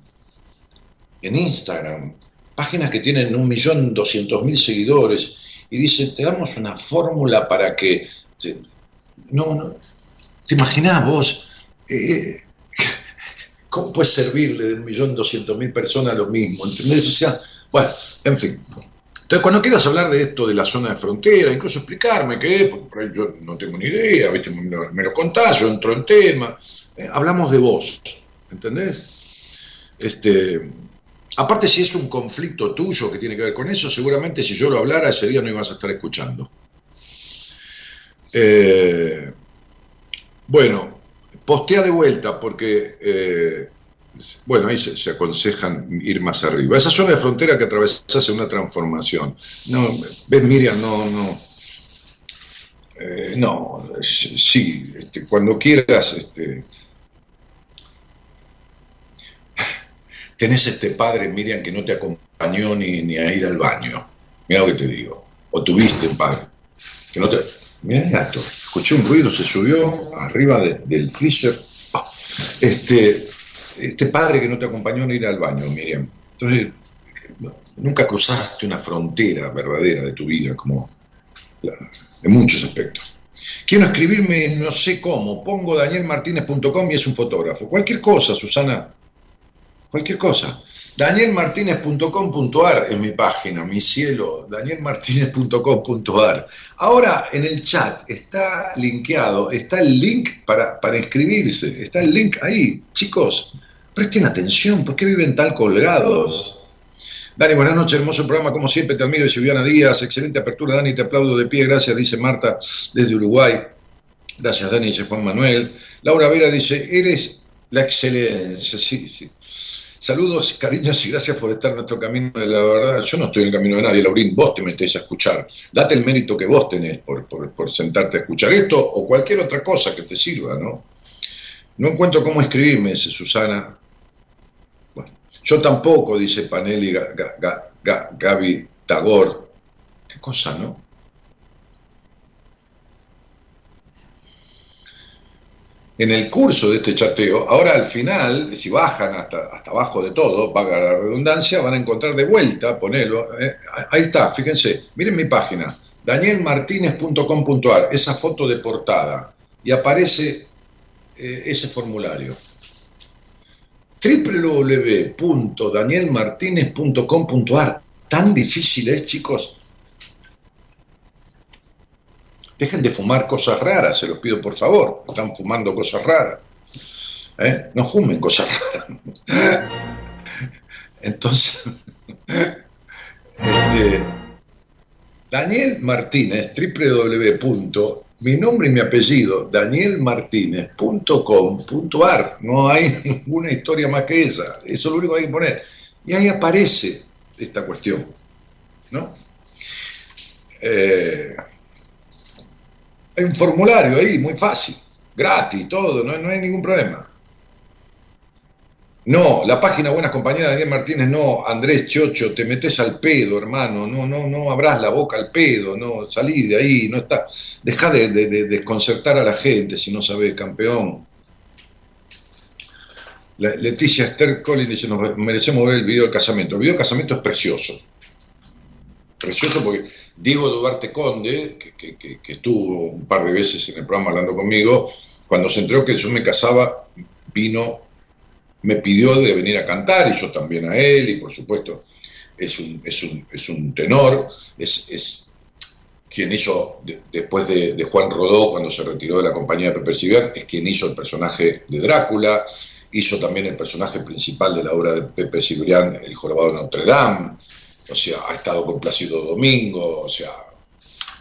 en Instagram páginas que tienen un millón doscientos mil seguidores y dicen, te damos una fórmula para que... No, no, ¿te imaginás vos? Eh, ¿Cómo puede servirle de un millón doscientos mil personas lo mismo? ¿Entendés? O sea, bueno, en fin. Entonces, cuando quieras hablar de esto, de la zona de frontera, incluso explicarme qué es, porque yo no tengo ni idea, ¿viste? Me, lo contás, yo entro en tema, eh, hablamos de vos, ¿entendés? Este, aparte, si es un conflicto tuyo que tiene que ver con eso, seguramente si yo lo hablara ese día no ibas a estar escuchando. Eh, bueno, Postea de vuelta porque, eh, bueno, ahí se, aconsejan ir más arriba. Esa zona de frontera que atravesas una transformación. No, ves, Miriam, no, no. Eh, no, sí, este, cuando quieras, este, tenés este padre, Miriam, que no te acompañó ni, ni a ir al baño. Mira lo que te digo. O tuviste un padre que no te Mira el gato. Escuché un ruido, se subió arriba del freezer. Ah, este, este padre que no te acompañó a ir al baño, Miriam. Entonces, nunca cruzaste una frontera verdadera de tu vida, como en muchos aspectos. Quiero escribirme, no sé cómo, pongo danielmartinez.com y es un fotógrafo. Cualquier cosa, Susana, cualquier cosa. Danielmartinez.com.ar es mi página, mi cielo, danielmartinez.com.ar. Ahora en el chat está linkeado, está el link para, para inscribirse, está el link ahí. Chicos, presten atención, ¿por qué viven tal colgados? Dani, buenas noches, hermoso programa, como siempre te admiro, Silviana Díaz, excelente apertura, Dani, te aplaudo de pie, gracias, dice Marta desde Uruguay. Gracias, Dani, dice Juan Manuel. Laura Vera dice, eres la excelencia, sí, sí. Saludos, cariños y gracias por estar en nuestro camino de la verdad. Yo no estoy en el camino de nadie, Laurín, vos te metés a escuchar. Date el mérito que vos tenés por, sentarte a escuchar esto o cualquier otra cosa que te sirva, ¿no? No encuentro cómo escribirme, dice Susana. Bueno, yo tampoco, dice Panelli Gaby Tagor. ¿Qué cosa, no? En el curso de este chateo, ahora al final, si bajan hasta, hasta abajo de todo, vaga la redundancia, van a encontrar de vuelta, ponelo, eh, ahí está, fíjense, miren mi página, danielmartinez.com.ar, esa foto de portada, y aparece eh, ese formulario. www.danielmartinez.com.ar, tan difícil es, chicos, Dejen de fumar cosas raras, se los pido por favor. Están fumando cosas raras. ¿Eh? No fumen cosas raras. Entonces, este, Daniel Martínez, www. Mi nombre y mi apellido, danielmartinez.com.ar. No hay ninguna historia más que esa. Eso es lo único que hay que poner. Y ahí aparece esta cuestión. ¿No? Eh, hay un formulario ahí, muy fácil, gratis, todo, no, hay ningún problema. No, la página Buenas Compañías de Daniel Martínez, no, Andrés Chocho, te metes al pedo, hermano, no, no, no abras la boca al pedo, no, salí de ahí, no está, deja de, desconcertar a la gente si no sabes, campeón. Leticia Esther Collins dice, nos merecemos ver el video del casamiento. El video del casamiento es precioso. Precioso porque Diego Duarte Conde, que, que estuvo un par de veces en el programa hablando conmigo, cuando se enteró que yo me casaba, vino me pidió de venir a cantar y yo también a él y por supuesto es un, es un, es un tenor, es, es, quien hizo, después de, Juan Rodó cuando se retiró de la compañía de Pepe Ciber, es quien hizo el personaje de Drácula, hizo también el personaje principal de la obra de Pepe Cibrián, El Jorobado de Notre Dame, o sea, ha estado con Plácido Domingo, o sea,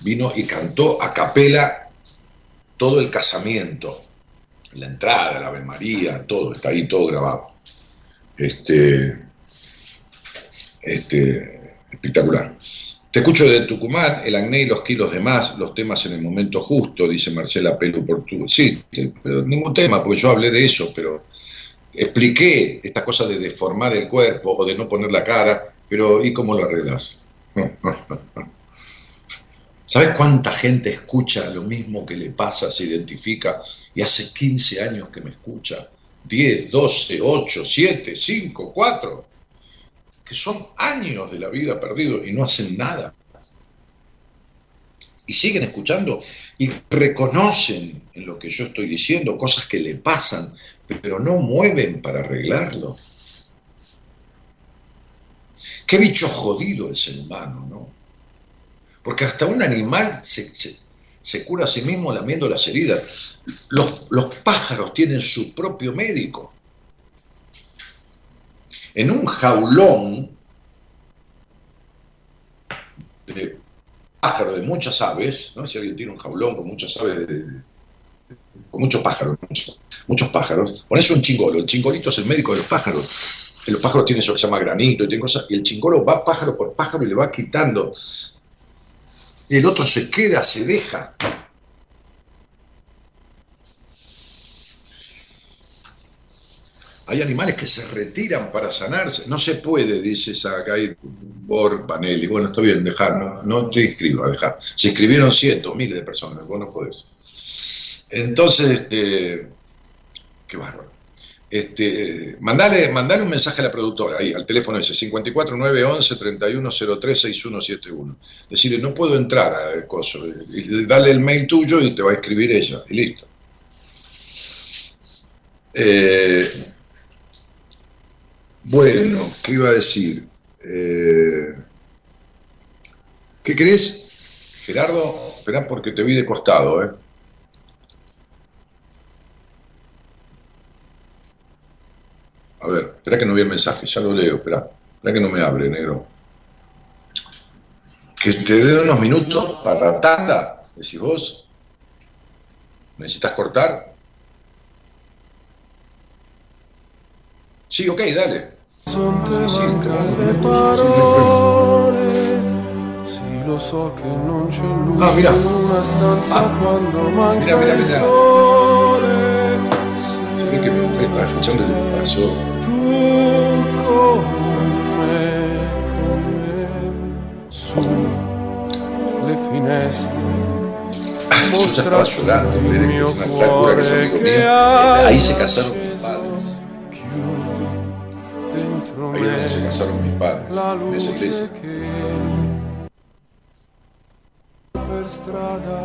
vino y cantó a capela todo el casamiento la entrada, la Ave María, todo, está ahí todo grabado. Este, este, espectacular. Te escucho de Tucumán, el acné y los kilos de más, los temas en el momento justo, dice Marcela Pelu por tu. Sí, pero ningún tema, porque yo hablé de eso, pero expliqué esta cosa de deformar el cuerpo o de no poner la cara, pero ¿y cómo lo arreglas? ¿Sabes cuánta gente escucha lo mismo que le pasa, se identifica y hace 15 años que me escucha? 10, 12, 8, 7, 5, 4, que son años de la vida perdidos y no hacen nada. Y siguen escuchando y reconocen en lo que yo estoy diciendo cosas que le pasan, pero no mueven para arreglarlo. Qué bicho jodido el ser humano, ¿no? Porque hasta un animal se, cura a sí mismo lamiendo las heridas. Los, pájaros tienen su propio médico. En un jaulón de pájaros, de muchas aves, ¿no? si alguien tiene un jaulón con muchas aves, con muchos pájaros, muchos, pájaros, pones un chingolo, el chingolito es el médico de los pájaros, los pájaros tienen eso que se llama granito y tienen cosas, y el chingolo va pájaro por pájaro y le va quitando el otro se queda, se deja. Hay animales que se retiran para sanarse. No se puede, dice Sakai Bor Panelli. Bueno, está bien, dejar, no, te inscribas, dejar. Se inscribieron cientos, miles de personas, vos no podés. Entonces, este, qué bárbaro. Este, mandale, un mensaje a la productora, ahí, al teléfono ese, 54911 31036171. Decirle, no puedo entrar a coso. Dale el mail tuyo y te va a escribir ella, y listo. Eh, bueno, ¿qué iba a decir? Eh, ¿Qué crees, Gerardo? Esperá porque te vi de costado, ¿eh? A ver, espera que no vi el mensaje, ya lo leo, espera. Espera que no me abre, negro. Que te dé unos minutos para tanda, decís vos. ¿Necesitas cortar? Sí, ok, dale. Ah, mira. Ah. Mira, mira, mira. Se ve que mi mujer está escuchando el ya estaba llorando, mire, es una tal que se mío. Ahí se casaron mis padres. Ahí es donde se casaron mis padres, en esa iglesia. Strada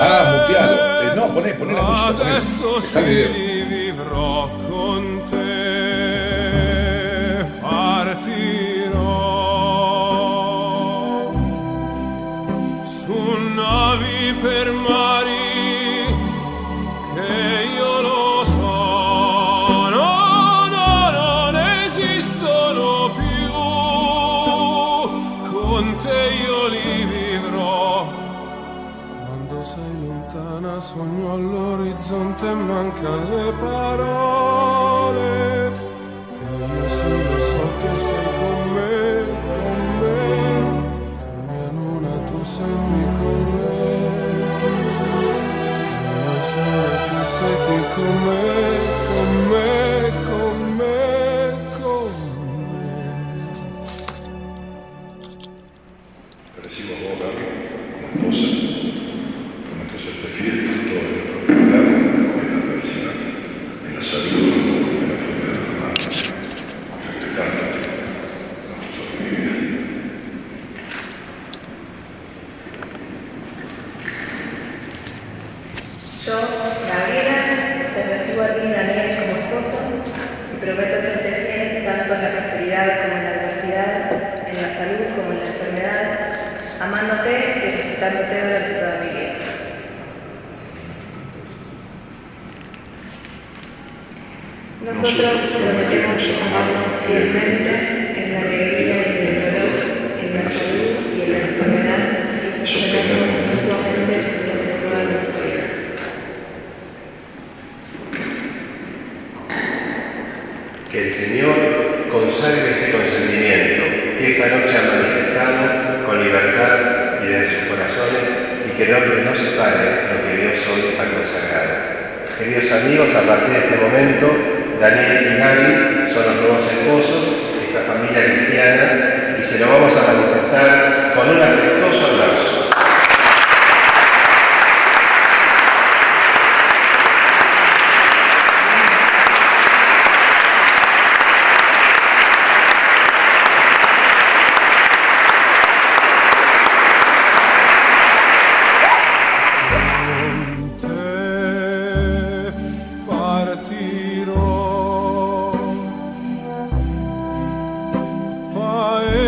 Ah, mutealo. Eh, no, poné, poné la música. Poné. Dejá el video.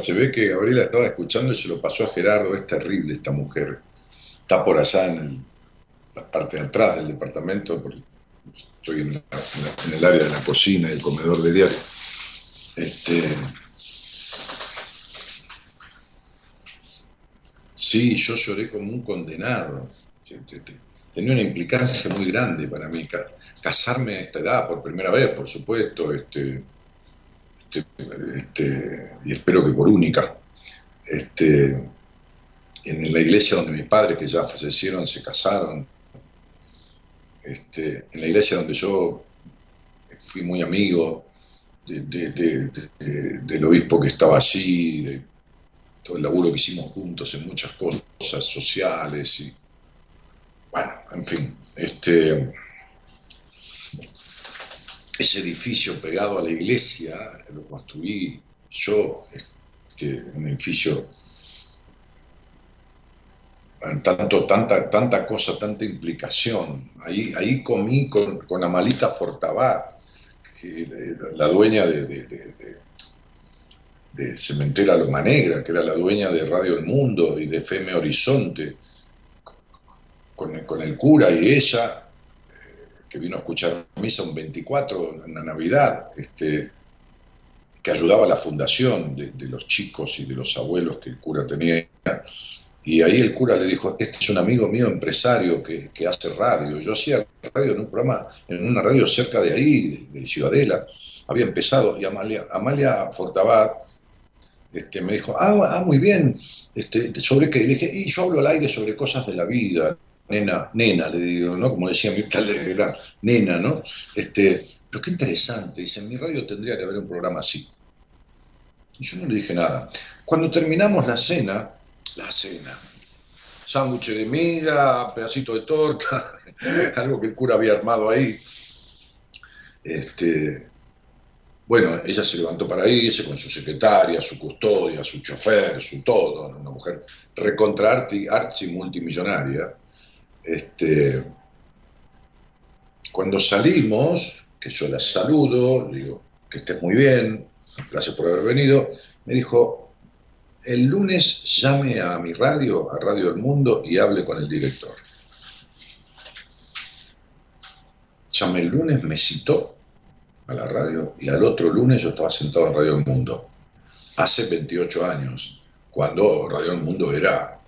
se ve que Gabriela estaba escuchando y se lo pasó a Gerardo, es terrible esta mujer. Está por allá en el, la parte de atrás del departamento, porque estoy en, el área de la cocina y el comedor de diario. Este, sí, yo lloré como un condenado. Tenía una implicancia muy grande para mí. Casarme a esta edad por primera vez, por supuesto, este, este, este, y espero que por única. Este, en la iglesia donde mis padres, que ya fallecieron, se casaron, este, en la iglesia donde yo fui muy amigo del obispo que estaba allí, de todo el laburo que hicimos juntos en muchas cosas sociales y bueno, en fin, este ese edificio pegado a la iglesia lo construí yo, este, un edificio tanto, tanta, cosa, tanta implicación. Ahí, ahí comí con, con Amalita Fortabá, la dueña de, de, de, Cementera Loma Negra, que era la dueña de Radio El Mundo y de Feme Horizonte, con, con el cura y ella, que vino a escuchar misa un 24 en la Navidad, este, que ayudaba a la fundación de, los chicos y de los abuelos que el cura tenía y ahí el cura le dijo, este es un amigo mío empresario que, hace radio. Yo hacía radio en un programa, en una radio cerca de ahí, de, Ciudadela. Había empezado y Amalia, Amalia Fortabat este, me dijo, ah, ah, muy bien, este, ¿sobre qué? Le dije, y yo hablo al aire sobre cosas de la vida, nena, nena, le digo, ¿no? Como decía Mirta Legrand, nena, ¿no? Este, pero qué interesante, dice, en mi radio tendría que haber un programa así. Y yo no le dije nada. Cuando terminamos la cena, la cena. Sándwich de miga, pedacito de torta, algo que el cura había armado ahí. Este, bueno, ella se levantó para irse con su secretaria, su custodia, su chofer, su todo, una mujer recontra archi, multimillonaria. Este, cuando salimos, que yo la saludo, digo que estés muy bien, gracias por haber venido, me dijo, el lunes llame a mi radio, a Radio El Mundo, y hable con el director. Llame el lunes, me citó a la radio y al otro lunes yo estaba sentado en Radio El Mundo. Hace 28 años, cuando Radio El Mundo era...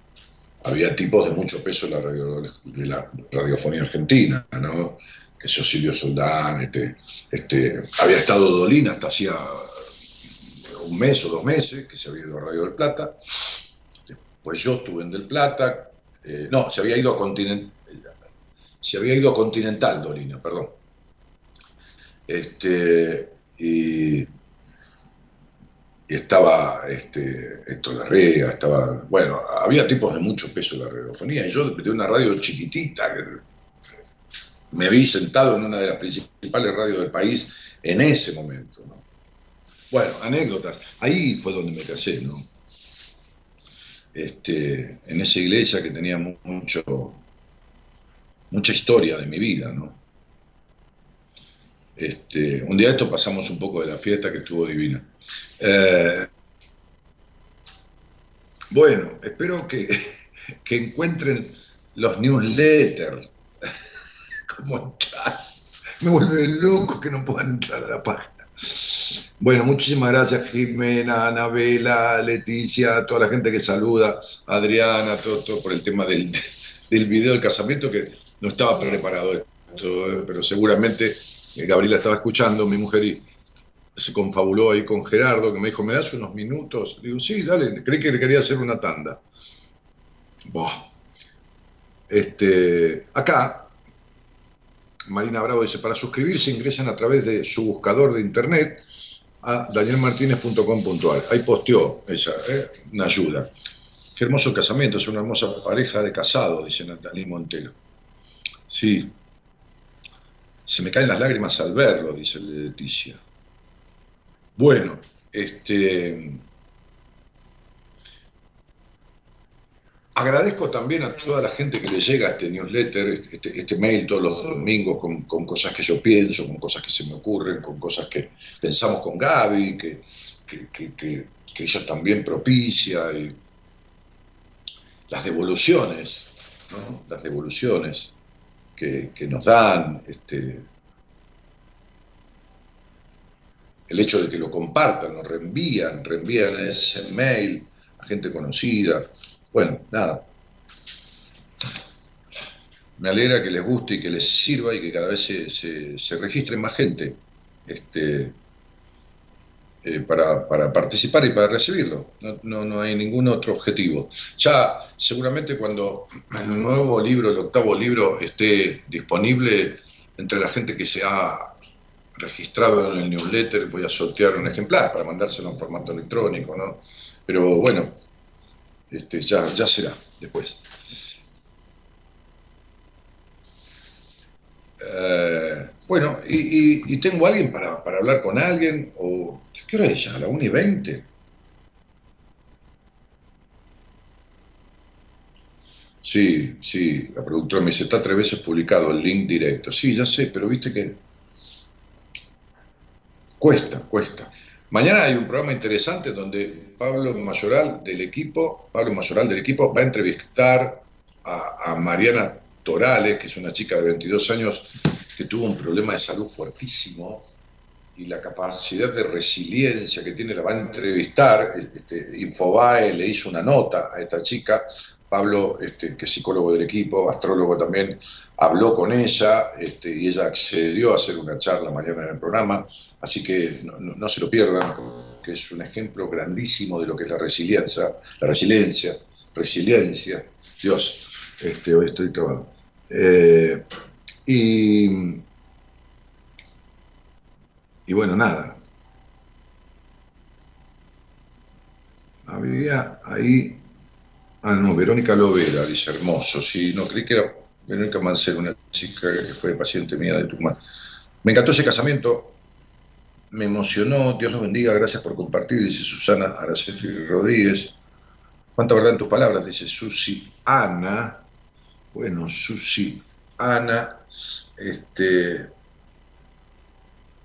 Había tipos de mucho peso en la, radio, de la radiofonía argentina, ¿no? Que Silvio Soldán, este, este, había estado Dolina hasta hacía un mes o dos meses, que se había ido a Radio del Plata. Después yo estuve en Del Plata. Eh, no, se había ido a Continental. Se había ido Continental, Dolina, perdón. Este, y, estaba este, Héctor Larrea, estaba. Bueno, había tipos de mucho peso en la radiofonía. Y yo, de una radio chiquitita, me vi sentado en una de las principales radios del país en ese momento. ¿no? Bueno, anécdotas. Ahí fue donde me casé, ¿no? Este, en esa iglesia que tenía mucho, mucha historia de mi vida, ¿no? Este, un día esto pasamos un poco de la fiesta que estuvo divina. Eh, bueno, espero que, encuentren los newsletters. ¿Cómo entrar? Me vuelve loco que no puedan entrar a la página. Bueno, muchísimas gracias Jimena, Anabela, Leticia, toda la gente que saluda, Adriana, todo, por el tema del, del video del casamiento que no estaba preparado esto, eh, pero seguramente Gabriela estaba escuchando, mi mujer y se confabuló ahí con Gerardo, que me dijo, ¿me das unos minutos? Digo, sí, dale, creí que le quería hacer una tanda. Este, acá, Marina Bravo dice, para suscribirse ingresen a través de su buscador de internet a danielmartinez.com.ar. Ahí posteó esa, ¿eh? una ayuda. Qué hermoso casamiento, es una hermosa pareja de casados, dice Natalie Montero. Sí. Se me caen las lágrimas al verlo, dice Leticia. Bueno, este Agradezco también a toda la gente que le llega este newsletter, este, este mail todos los domingos con, cosas que yo pienso, con cosas que se me ocurren, con cosas que pensamos con Gaby, que, que, ella también propicia. Y las devoluciones, ¿no? las devoluciones que, nos dan, este, el hecho de que lo compartan, nos reenvían, reenvían ese mail a gente conocida. Bueno, nada. Me alegra que les guste y que les sirva y que cada vez se, se, registre más gente. Este, eh, para, para, participar y para recibirlo. No, no, no, hay ningún otro objetivo. Ya seguramente cuando el nuevo libro, el octavo libro, esté disponible entre la gente que se ha registrado en el newsletter, voy a sortear un ejemplar para mandárselo en formato electrónico, ¿no? Pero bueno, este, ya, ya será después. Eh, bueno, y, tengo alguien para, hablar con alguien, o ¿qué hora es ya? ¿A la 1 y 20? Sí, sí, la productora me dice, está tres veces publicado el link directo. Sí, ya sé, pero viste que cuesta, cuesta. Mañana hay un programa interesante donde Pablo Mayoral del equipo, Pablo Mayoral del equipo va a entrevistar a, a Mariana Torales, que es una chica de 22 años que tuvo un problema de salud fuertísimo y la capacidad de resiliencia que tiene la va a entrevistar. Este, Infobae le hizo una nota a esta chica. Pablo, este, que es psicólogo del equipo, astrólogo también, habló con ella este, y ella accedió a hacer una charla mañana en el programa. Así que no, se lo pierdan, que es un ejemplo grandísimo de lo que es la resiliencia. La resiliencia, resiliencia. Dios, este, hoy estoy trabajando. Eh, y, y bueno, nada. Había ahí. Ah, no, Verónica Lovera, dice hermoso. Sí, no, creí que era Verónica Mancero, una chica que fue paciente mía de Tucumán. Me encantó ese casamiento, me emocionó, Dios los bendiga, gracias por compartir, dice Susana Araceli Rodríguez. ¿Cuánta verdad en tus palabras? Dice Susi Ana. Bueno, Susi Ana, este,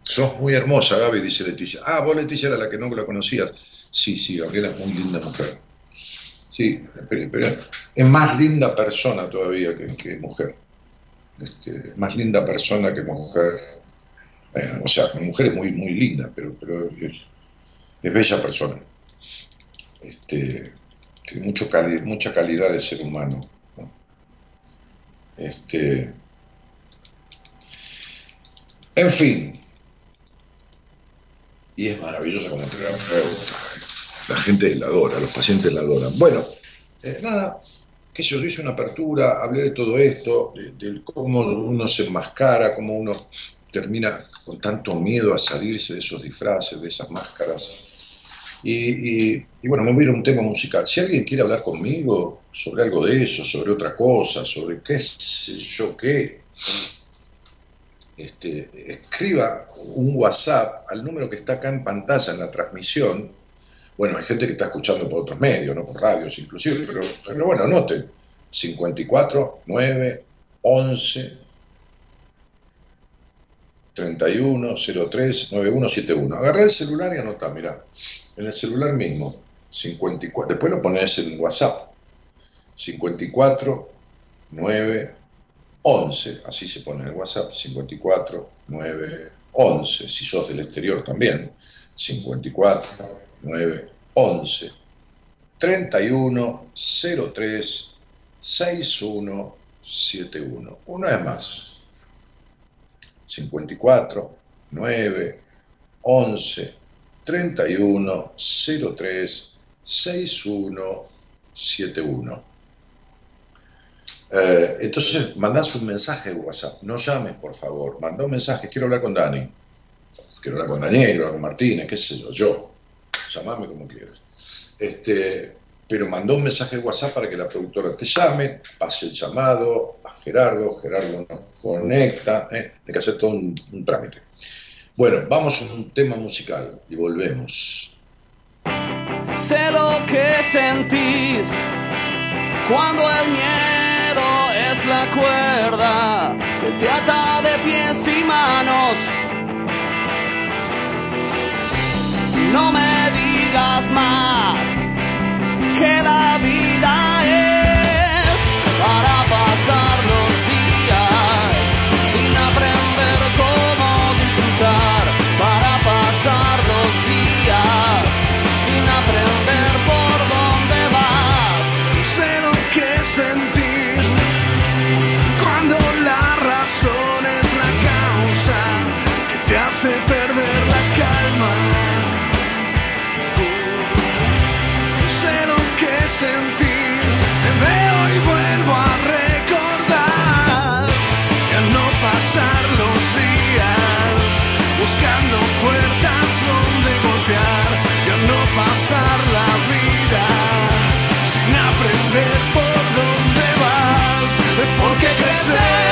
sos muy hermosa, Gaby, dice Leticia. Ah, vos Leticia era la que no la conocías. Sí, sí, Gabriela es muy linda mujer. Sí, pero, es más linda persona todavía que, mujer. Este, más linda persona que mujer. Eh, o sea, mujer es muy, muy linda, pero, pero es, bella persona. Este, tiene mucho mucha calidad de ser humano. Este, en fin. Y es maravillosa como. La gente la adora, los pacientes la adoran. Bueno, eh, nada, que yo, hice una apertura, hablé de todo esto, de, cómo uno se enmascara, cómo uno termina con tanto miedo a salirse de esos disfraces, de esas máscaras. Y, bueno, me voy a a un tema musical. Si alguien quiere hablar conmigo sobre algo de eso, sobre otra cosa, sobre qué sé yo qué, este, escriba un WhatsApp al número que está acá en pantalla en la transmisión. Bueno, hay gente que está escuchando por otros medios, no por radios inclusive, pero, bueno, anoten. 54 9 11 31 03 9171. Agarré el celular y anota, mira, en el celular mismo, 54, después lo pones en WhatsApp, 54 9 11, así se pone en el WhatsApp, 54 9 11, si sos del exterior también, 54 9 11 31 03 61 71. Una vez más, 54 9 11 31 03 61 71. Entonces, mandás un mensaje de WhatsApp. No llames, por favor. Manda un mensaje. Quiero hablar con Dani. Quiero hablar con Daniel, quiero hablar con Martínez, qué sé yo. Yo. Llamame como quieras. Este, pero mandó un mensaje de WhatsApp para que la productora te llame, pase el llamado a Gerardo, Gerardo nos conecta, ¿eh? hay que hacer todo un trámite. Bueno, vamos a un tema musical y volvemos. Sé lo que sentís cuando el miedo es la cuerda que te ata de pies y manos. No me digas más que la vida hace perder la calma. Sé lo que sentís, te veo y vuelvo a recordar. Y al no pasar los días, buscando puertas donde golpear. Y al no pasar la vida, sin aprender por dónde vas, por qué crecer.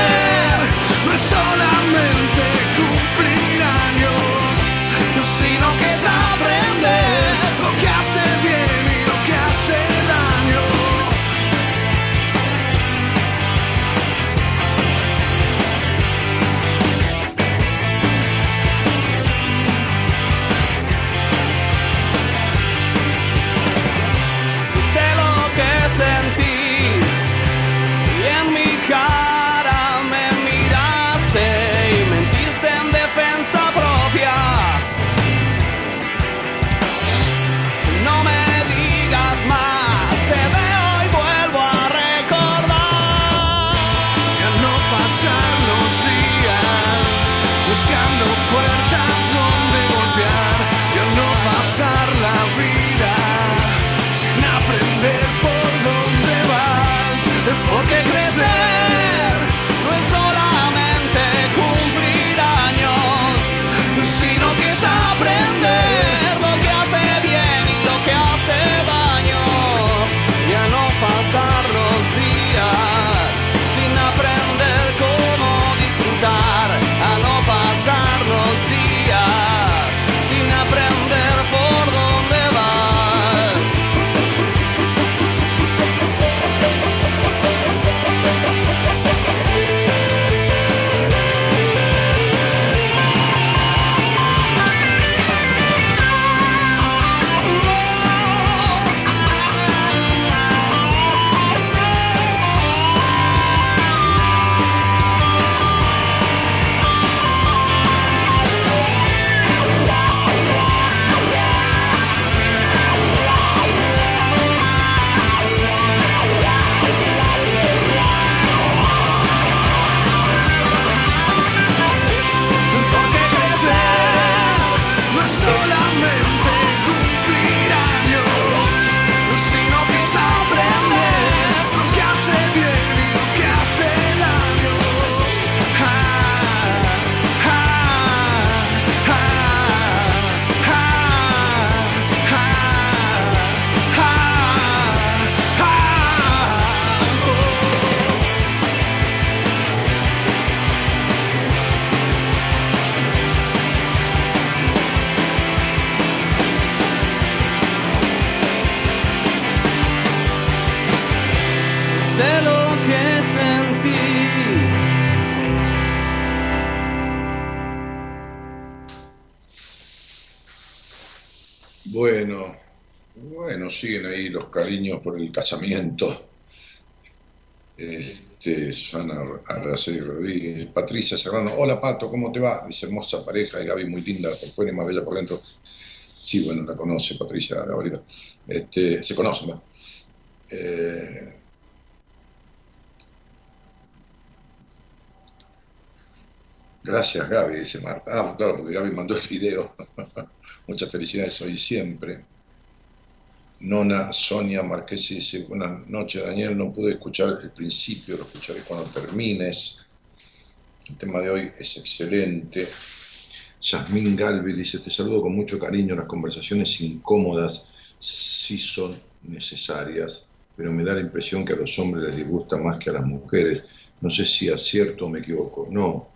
Por el casamiento. Este, Susana Araceli Rodríguez, Patricia Serrano, hola Pato, ¿cómo te va? Dice hermosa pareja y Gaby muy linda por fuera y más bella por dentro. Sí, bueno, la conoce Patricia Gabriela. Este, se conocen, ¿no? Eh, gracias Gaby, dice Marta. Ah, claro, porque Gaby mandó el video. Muchas felicidades hoy siempre. Nona Sonia Marquesi dice, buenas noches Daniel, no pude escuchar el principio, lo escucharé cuando termines. El tema de hoy es excelente. Yasmín Galvi dice, te saludo con mucho cariño, las conversaciones incómodas sí son necesarias, pero me da la impresión que a los hombres les disgusta más que a las mujeres. No sé si acierto o me equivoco. No,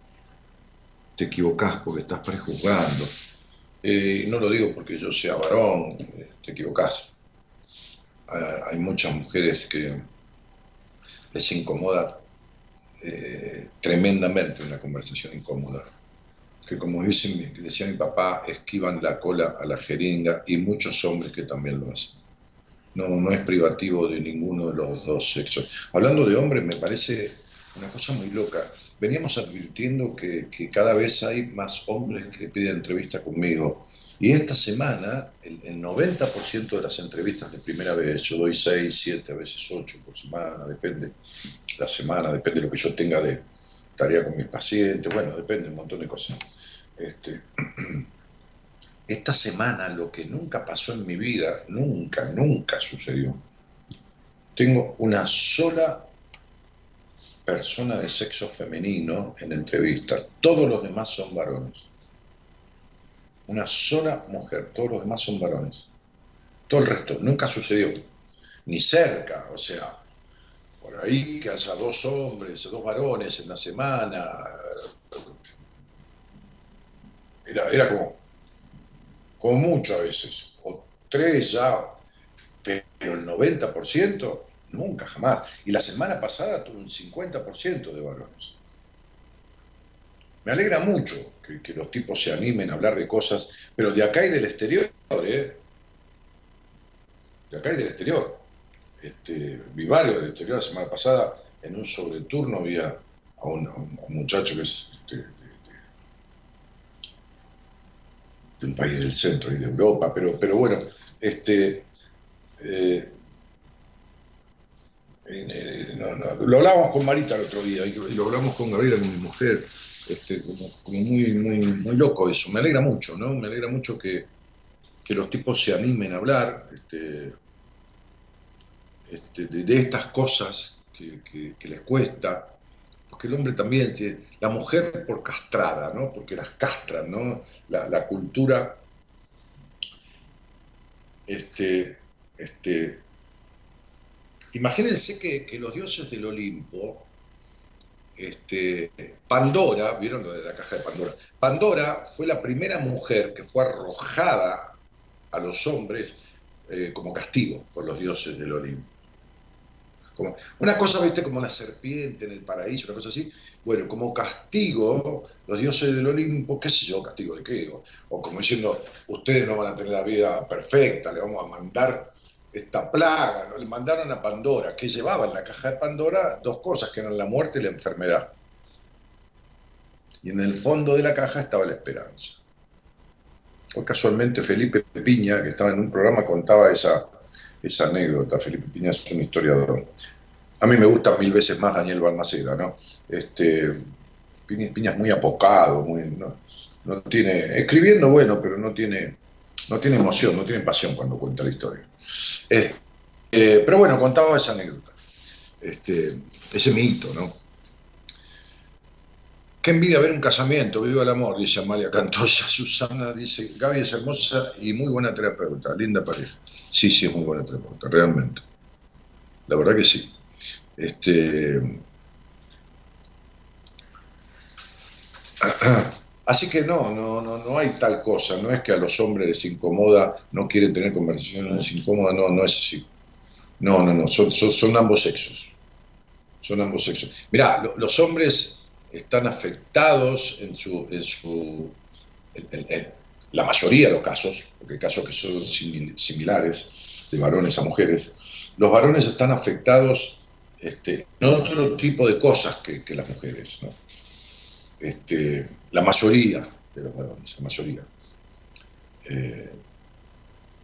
te equivocás porque estás prejuzgando. Eh, no lo digo porque yo sea varón, eh, te equivocás. Hay muchas mujeres que les incomoda eh, tremendamente una conversación incómoda que como decía mi papá, esquivan la cola a la jeringa y muchos hombres que también lo hacen. No, no es privativo de ninguno de los dos sexos. Hablando de hombres, me parece una cosa muy loca. Veníamos advirtiendo que, que cada vez hay más hombres que piden entrevista conmigo. Y esta semana, el, el 90% de las entrevistas de primera vez, yo doy 6, 7, a veces 8 por semana, depende la semana, depende de lo que yo tenga de tarea con mis pacientes, bueno, depende de un montón de cosas. Este, esta semana lo que nunca pasó en mi vida, nunca, nunca sucedió. Tengo una sola persona de sexo femenino en entrevista, todos los demás son varones. Una sola mujer, todos los demás son varones. Todo el resto, nunca sucedió, ni cerca, o sea, por ahí que haya dos hombres, dos varones en la semana, era, era como, como mucho a veces, o tres ya, pero el 90% nunca, jamás. Y la semana pasada tuve un 50% de varones. Me alegra mucho que, los tipos se animen a hablar de cosas, pero de acá y del exterior, ¿eh? De acá y del exterior. Este, vi varios del exterior la semana pasada, en un sobreturno vi a un, muchacho que es este, de un país del centro y de Europa, pero, pero bueno, este, eh, eh, no, no, lo hablábamos con Marita el otro día y lo hablamos con Gabriela, con mi mujer, este, como, muy, muy, muy, loco eso, me alegra mucho, ¿no? Me alegra mucho que, que los tipos se animen a hablar este, este, de, estas cosas que les cuesta, porque el hombre también, la mujer por castrada, ¿no? Porque las castran, ¿no? La, la cultura, este, este, imagínense que, que, los dioses del Olimpo, este, Pandora, ¿vieron lo de la caja de Pandora? Pandora fue la primera mujer que fue arrojada a los hombres eh, como castigo por los dioses del Olimpo. Como, una cosa, viste, como la serpiente en el paraíso, una cosa así. Bueno, como castigo, los dioses del Olimpo, qué sé yo, castigo de qué, o, o como diciendo, ustedes no van a tener la vida perfecta, le vamos a mandar esta plaga, le mandaron a Pandora, que llevaba en la caja de Pandora dos cosas, que eran la muerte y la enfermedad. Y en el fondo de la caja estaba la esperanza. O casualmente Felipe Piña, que estaba en un programa, contaba esa, esa anécdota. Felipe Piña es un historiador. A mí me gusta mil veces más Daniel Balmaceda, ¿no? Este, Piña, Piña es muy apocado, muy, no, no, tiene, escribiendo bueno, pero no tiene, no tiene emoción, no tiene pasión cuando cuenta la historia. Eh, pero bueno, contaba esa anécdota, este, ese mito, ¿no? Qué envidia ver un casamiento, viva el amor, dice Amalia Cantoya. Susana dice, Gaby es hermosa y muy buena terapeuta, linda pareja. Sí, sí, es muy buena terapeuta, realmente. La verdad que sí. Este... Así que no, no, no, no hay tal cosa, no es que a los hombres les incomoda, no quieren tener conversaciones incómodas, no, no es así. No, no, no, son, son, son ambos sexos. Son ambos sexos. Mirá, lo, los hombres están afectados en su, en su la mayoría de los casos, porque hay casos que son simil- similares de varones a mujeres, los varones están afectados este, en otro tipo de cosas que, que las mujeres. ¿no? Este, la mayoría de los varones, la mayoría. Eh,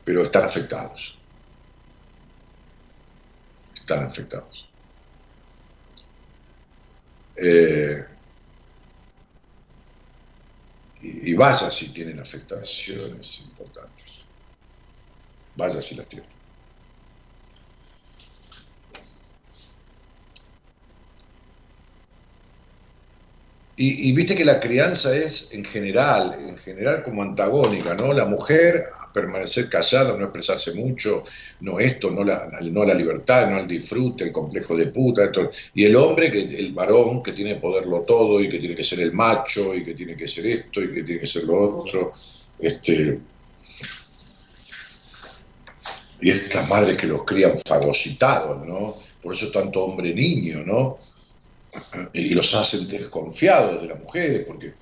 pero están afectados. Están afectados. Eh, y, y vaya si tienen afectaciones importantes. Vaya si las tienen. Y, y viste que la crianza es en general, en general como antagónica, ¿no? La mujer permanecer callada, no expresarse mucho, no esto, no la, no la libertad, no el disfrute, el complejo de puta, esto. y el hombre, que el varón, que tiene poderlo todo y que tiene que ser el macho y que tiene que ser esto y que tiene que ser lo otro. Este, y estas madres que los crían fagocitados, ¿no? Por eso tanto hombre-niño, ¿no? Y los hacen desconfiados de las mujeres, porque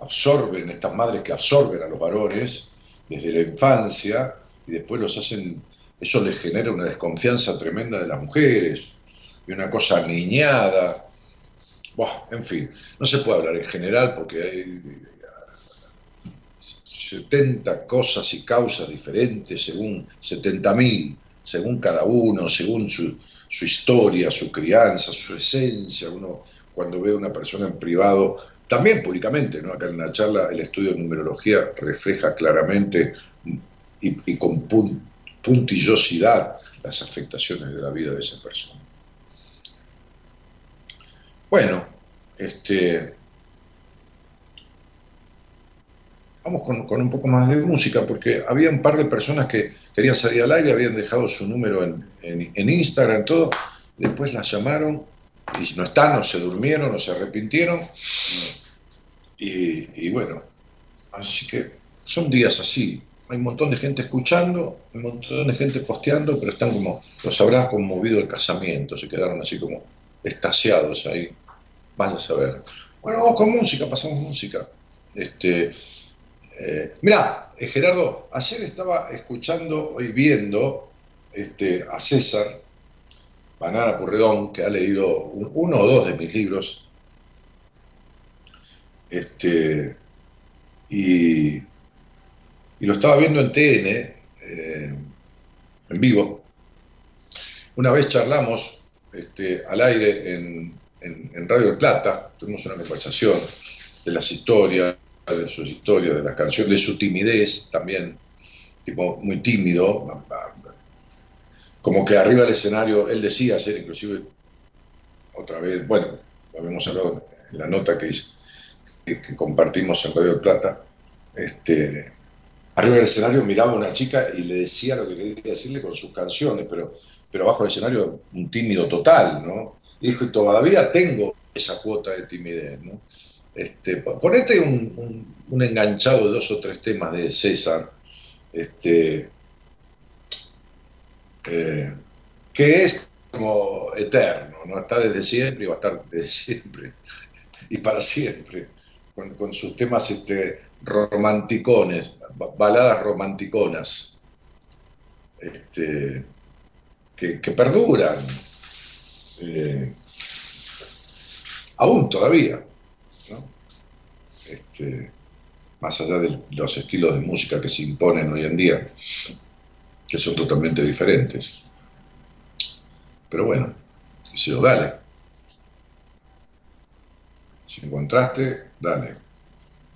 absorben, estas madres que absorben a los varones desde la infancia, y después los hacen, eso les genera una desconfianza tremenda de las mujeres, y una cosa niñada. Buah, en fin, no se puede hablar en general porque hay 70 cosas y causas diferentes, según 70.000, según cada uno, según su, su historia, su crianza, su esencia. Uno cuando ve a una persona en privado, también públicamente, ¿no? acá en la charla el estudio de numerología refleja claramente y, con pun, puntillosidad las afectaciones de la vida de esa persona. Bueno, este, vamos con, con, un poco más de música, porque había un par de personas que querían salir al aire, habían dejado su número en, en, Instagram, todo, después las llamaron y no están, no se durmieron, no se arrepintieron, y, y bueno, así que son días así, hay un montón de gente escuchando, un montón de gente posteando, pero están como, los habrá conmovido el casamiento, se quedaron así como estasiados ahí, vaya a saber. Bueno, vamos con música, pasamos música. Este, eh, mirá, eh, Gerardo, ayer estaba escuchando y viendo este, a César Banana Purredón, que ha leído un, uno o dos de mis libros, este, y, y lo estaba viendo en TN, eh, en vivo. Una vez charlamos este, al aire en, Radio Plata, tuvimos una conversación de las historias, de sus historias, de las canciones, de su timidez también, tipo muy tímido, como que arriba del escenario, él decía ser inclusive otra vez, bueno, lo habíamos hablado en la nota que, hice, que, compartimos en Radio del Plata, este, arriba del escenario miraba a una chica y le decía lo que quería decirle con sus canciones, pero, pero abajo del escenario un tímido total, ¿no? Y dijo, todavía tengo esa cuota de timidez, ¿no? Este, ponete un, enganchado de dos o tres temas de César, este, eh, que es como eterno, ¿no? Está desde siempre y va a estar desde siempre y para siempre, con, sus temas este, romanticones, baladas romanticonas, que, que perduran, eh, aún todavía. Este, más allá de los estilos de música que se imponen hoy en día, que son totalmente diferentes. Pero bueno, si dale. Si encontraste, dale.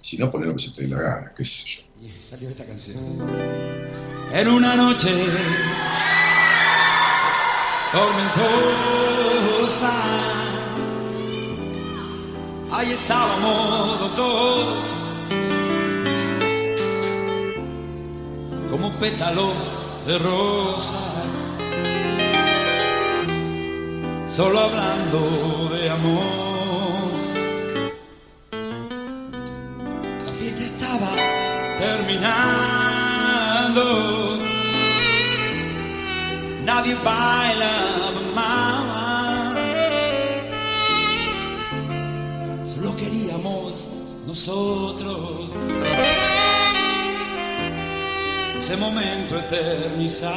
Si no, poné lo que se te dé la gana, qué sé yo. Y salió esta canción. En una noche tormentosa ahí estábamos los dos, como pétalos de rosa, solo hablando de amor. La fiesta estaba terminando, nadie bailaba más. nosotros. Ese momento eternizar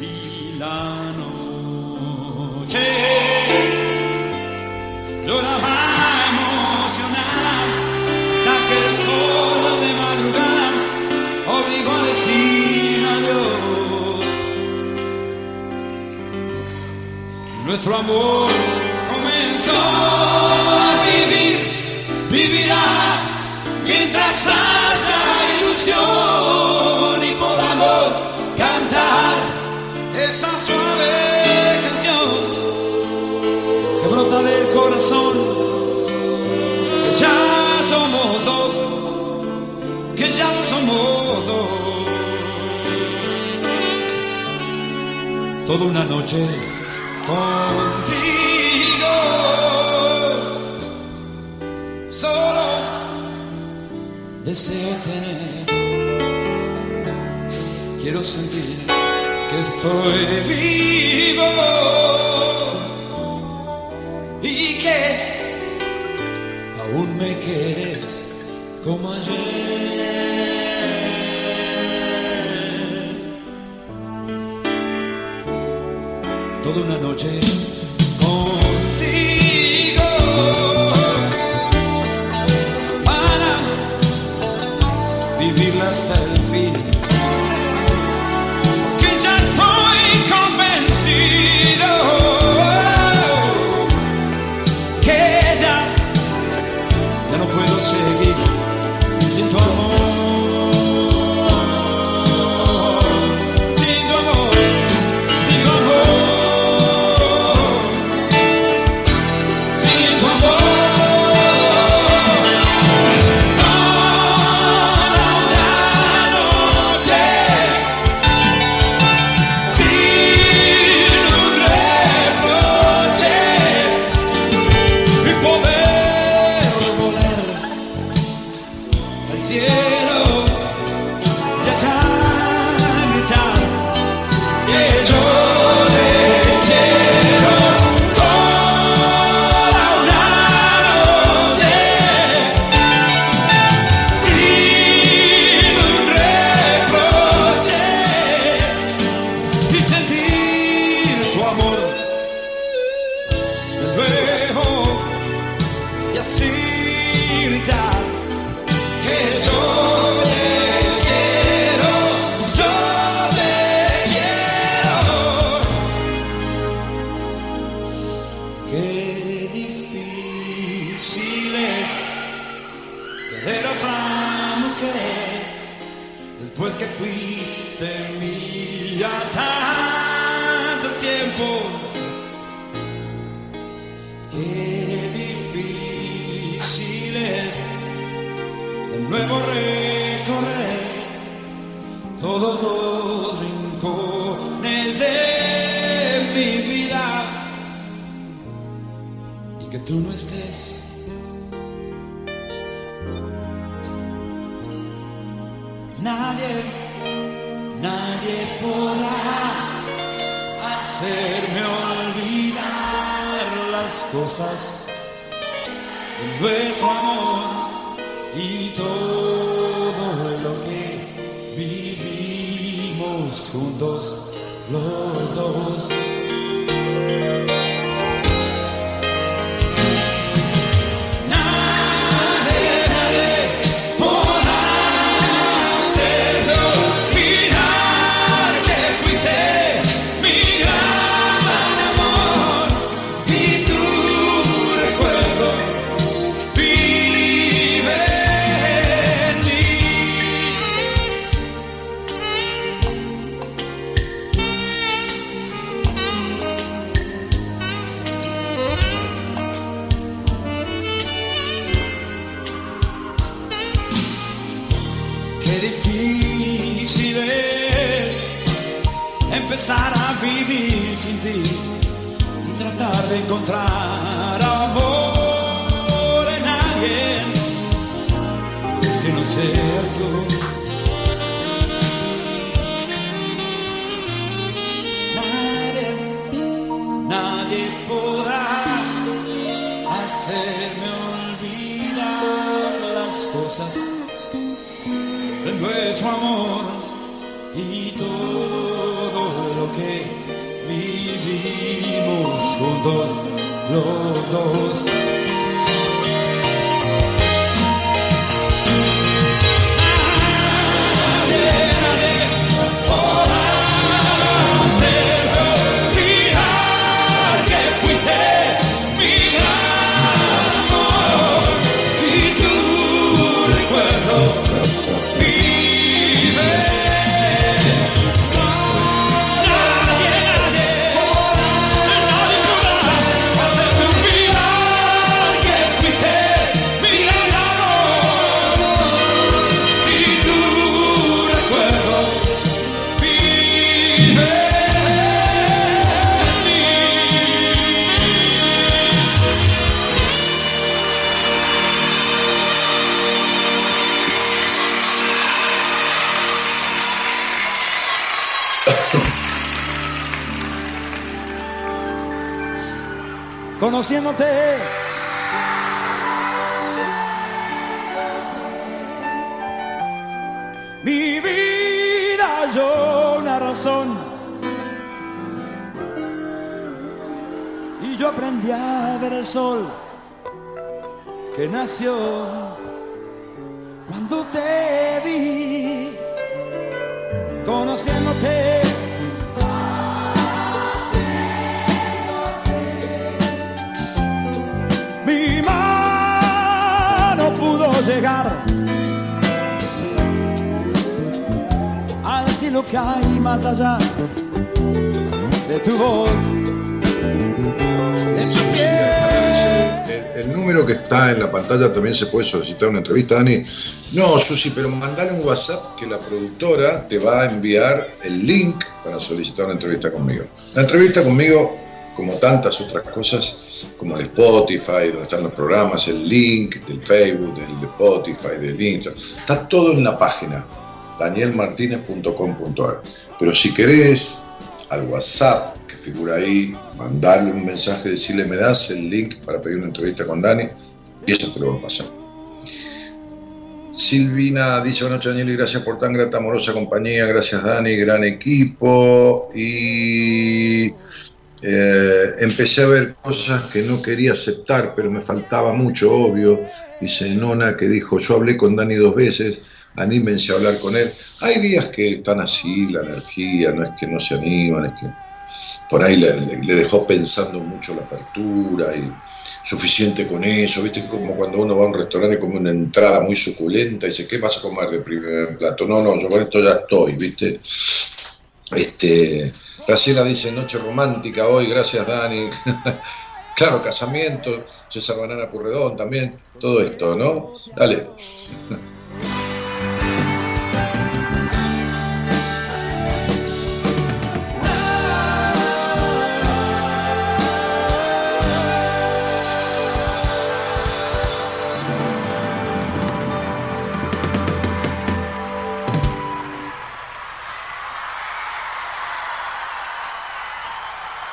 y la noche lloraba emocionada hasta que el sol de madrugada obligó a decir adiós. Nuestro amor comenzó mientras haya ilusión y podamos cantar esta suave canción que brota del corazón. Que ya somos dos, que ya somos dos. Toda una noche contigo. deseo. Quiero sentir que estoy vivo y que aún me quieres como ayer. toda una noche Conociéndote. Mi vida yo una razón. Y yo aprendí a ver el sol que nació cuando te vi. Conociéndote. Cielo que hay más allá de tu voz, de tu. El, el número que está en la pantalla también se puede solicitar una entrevista, Dani. No, Susi, pero mandale un WhatsApp que la productora te va a enviar el link para solicitar una entrevista conmigo. La entrevista conmigo, como tantas otras cosas, como el Spotify, donde están los programas, el link del Facebook, del Spotify, del Instagram, está todo en la página danielmartinez.com.ar. Pero si querés, al WhatsApp que figura ahí, mandarle un mensaje, decirle, me das el link para pedir una entrevista con Dani, y eso te lo va a pasar. Silvina dice, buenas noches Daniel y gracias por tan grata, amorosa compañía, gracias Dani, gran equipo. Y eh, empecé a ver cosas que no quería aceptar, pero me faltaba mucho, obvio. Dice Nona que dijo, yo hablé con Dani dos veces, anímense a hablar con él. Hay días que están así, la energía, no es que no se animan, es que por ahí le, dejó pensando mucho la apertura y suficiente con eso, viste como cuando uno va a un restaurante y come una entrada muy suculenta y dice, ¿qué vas a comer de primer plato? No, no, yo con esto ya estoy, viste. Este, Graciela dice, noche romántica hoy, gracias Dani. claro, casamiento, César Banana Purredón también, todo esto, ¿no? Dale.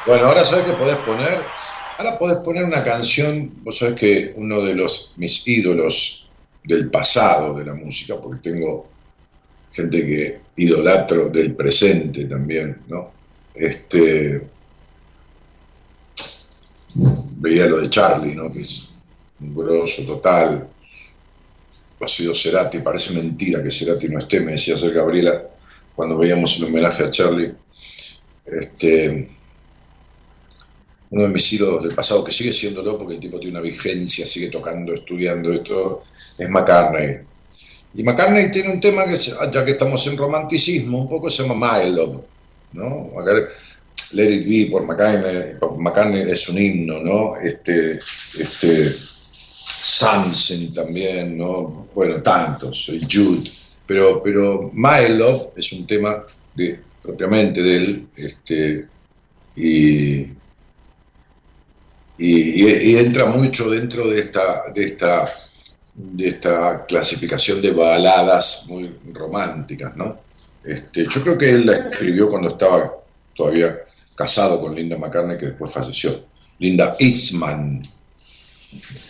Bueno, ahora sabes que podés poner, ahora podés poner una canción, vos sabés que uno de los mis ídolos del pasado de la música, porque tengo gente que idolatro del presente también, ¿no? Este veía lo de Charlie, ¿no? Que es un grosso total. Ha sido Cerati, parece mentira que Cerati no esté, me decía ayer Gabriela cuando veíamos el homenaje a Charlie. Este, uno de mis ídolos del pasado, que sigue siéndolo porque el tipo tiene una vigencia, sigue tocando, estudiando esto, es McCartney. Y McCartney tiene un tema que, ya que estamos en romanticismo, un poco se llama My Love, ¿no? Let It Be por McCartney, McCartney es un himno, ¿no? Este, este, Samson también, ¿no? Bueno, tantos, Jude, pero, pero My Love es un tema de, propiamente de él, este, y, y, entra mucho dentro de esta, de esta, de esta clasificación de baladas muy románticas, ¿no? Este, yo creo que él la escribió cuando estaba todavía casado con Linda McCartney, que después falleció. Linda Eastman.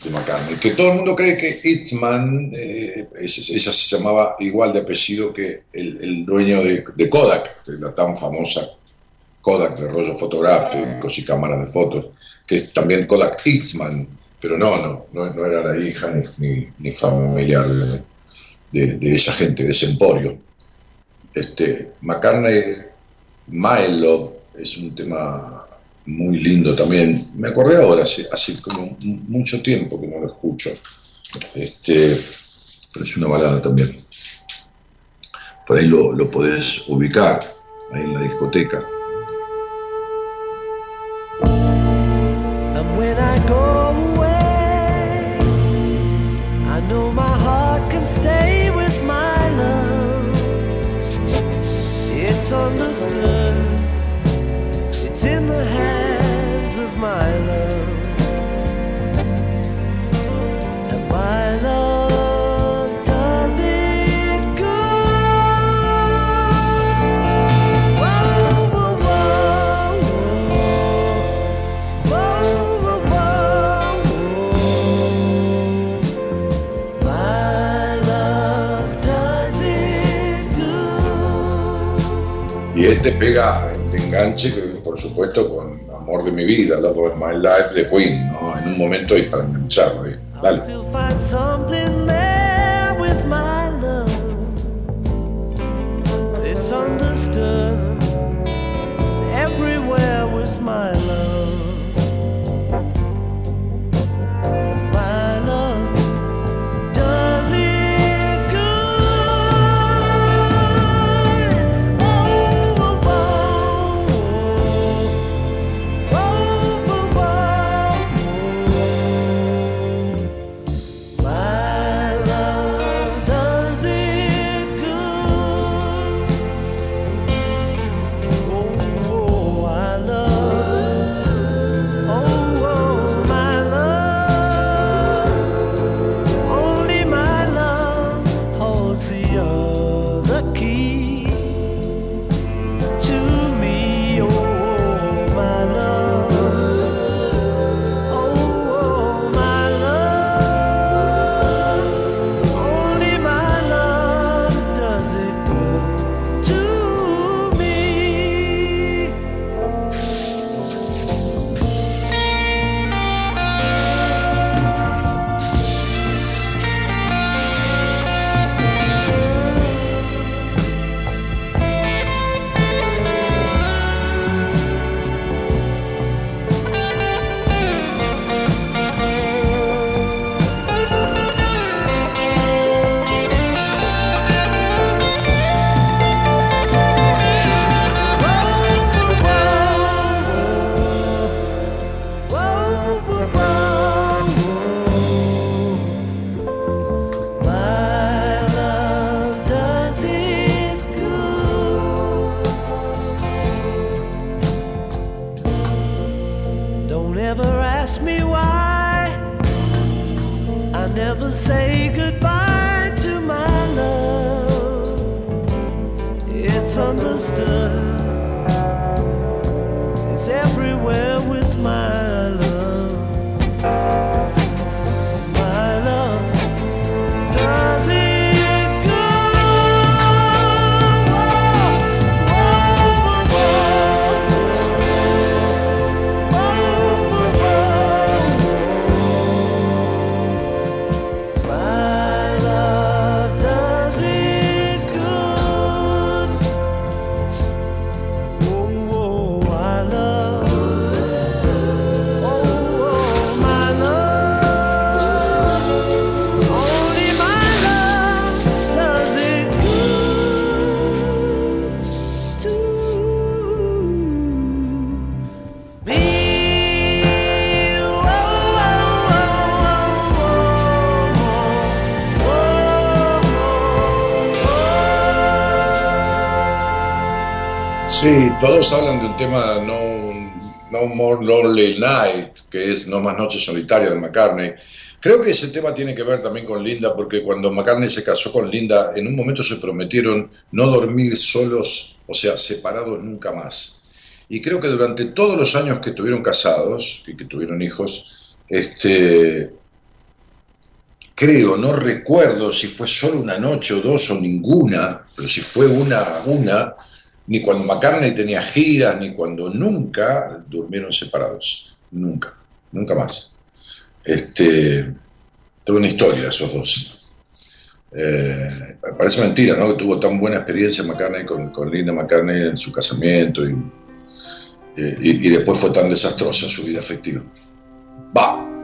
de McCartney. Que todo el mundo cree que Itzman, eh, ella se llamaba igual de apellido que el, dueño de, Kodak, la tan famosa Kodak de rollos fotográficos y cámaras de fotos, que es también Kodak Itzman, pero no, no, no, era la hija ni, ni familiar de, esa gente, de ese emporio. Este, McCartney, My Love, es un tema muy lindo también. Me acordé ahora, hace, hace como mucho tiempo que no lo escucho. Este, pero es una balada también. Por ahí lo, lo podés ubicar, ahí en la discoteca. When I go away, I know my heart can stay with my love. It's understood, it's in the hands of my love. Este pega de enganche, por supuesto, con Amor de mi vida, Love of My Life de Queen, ¿no? En un momento y para engancharlo. ahí. Dale. Never say goodbye to my love. It's understood. Todos hablan del tema No, no More Lonely Night, que es No Más Noche Solitaria de McCartney. Creo que ese tema tiene que ver también con Linda, porque cuando McCartney se casó con Linda, en un momento se prometieron no dormir solos, o sea, separados nunca más. Y creo que durante todos los años que estuvieron casados y que tuvieron hijos, Este, creo, no recuerdo si fue solo una noche o dos o ninguna, pero si fue una, una, ni cuando McCartney tenía giras, ni cuando nunca durmieron separados. Nunca, nunca más. Este, tengo una historia esos dos. Eh, parece mentira, ¿no? Que tuvo tan buena experiencia McCartney con, con Linda McCartney en su casamiento y, y, y después fue tan desastrosa su vida afectiva. Va.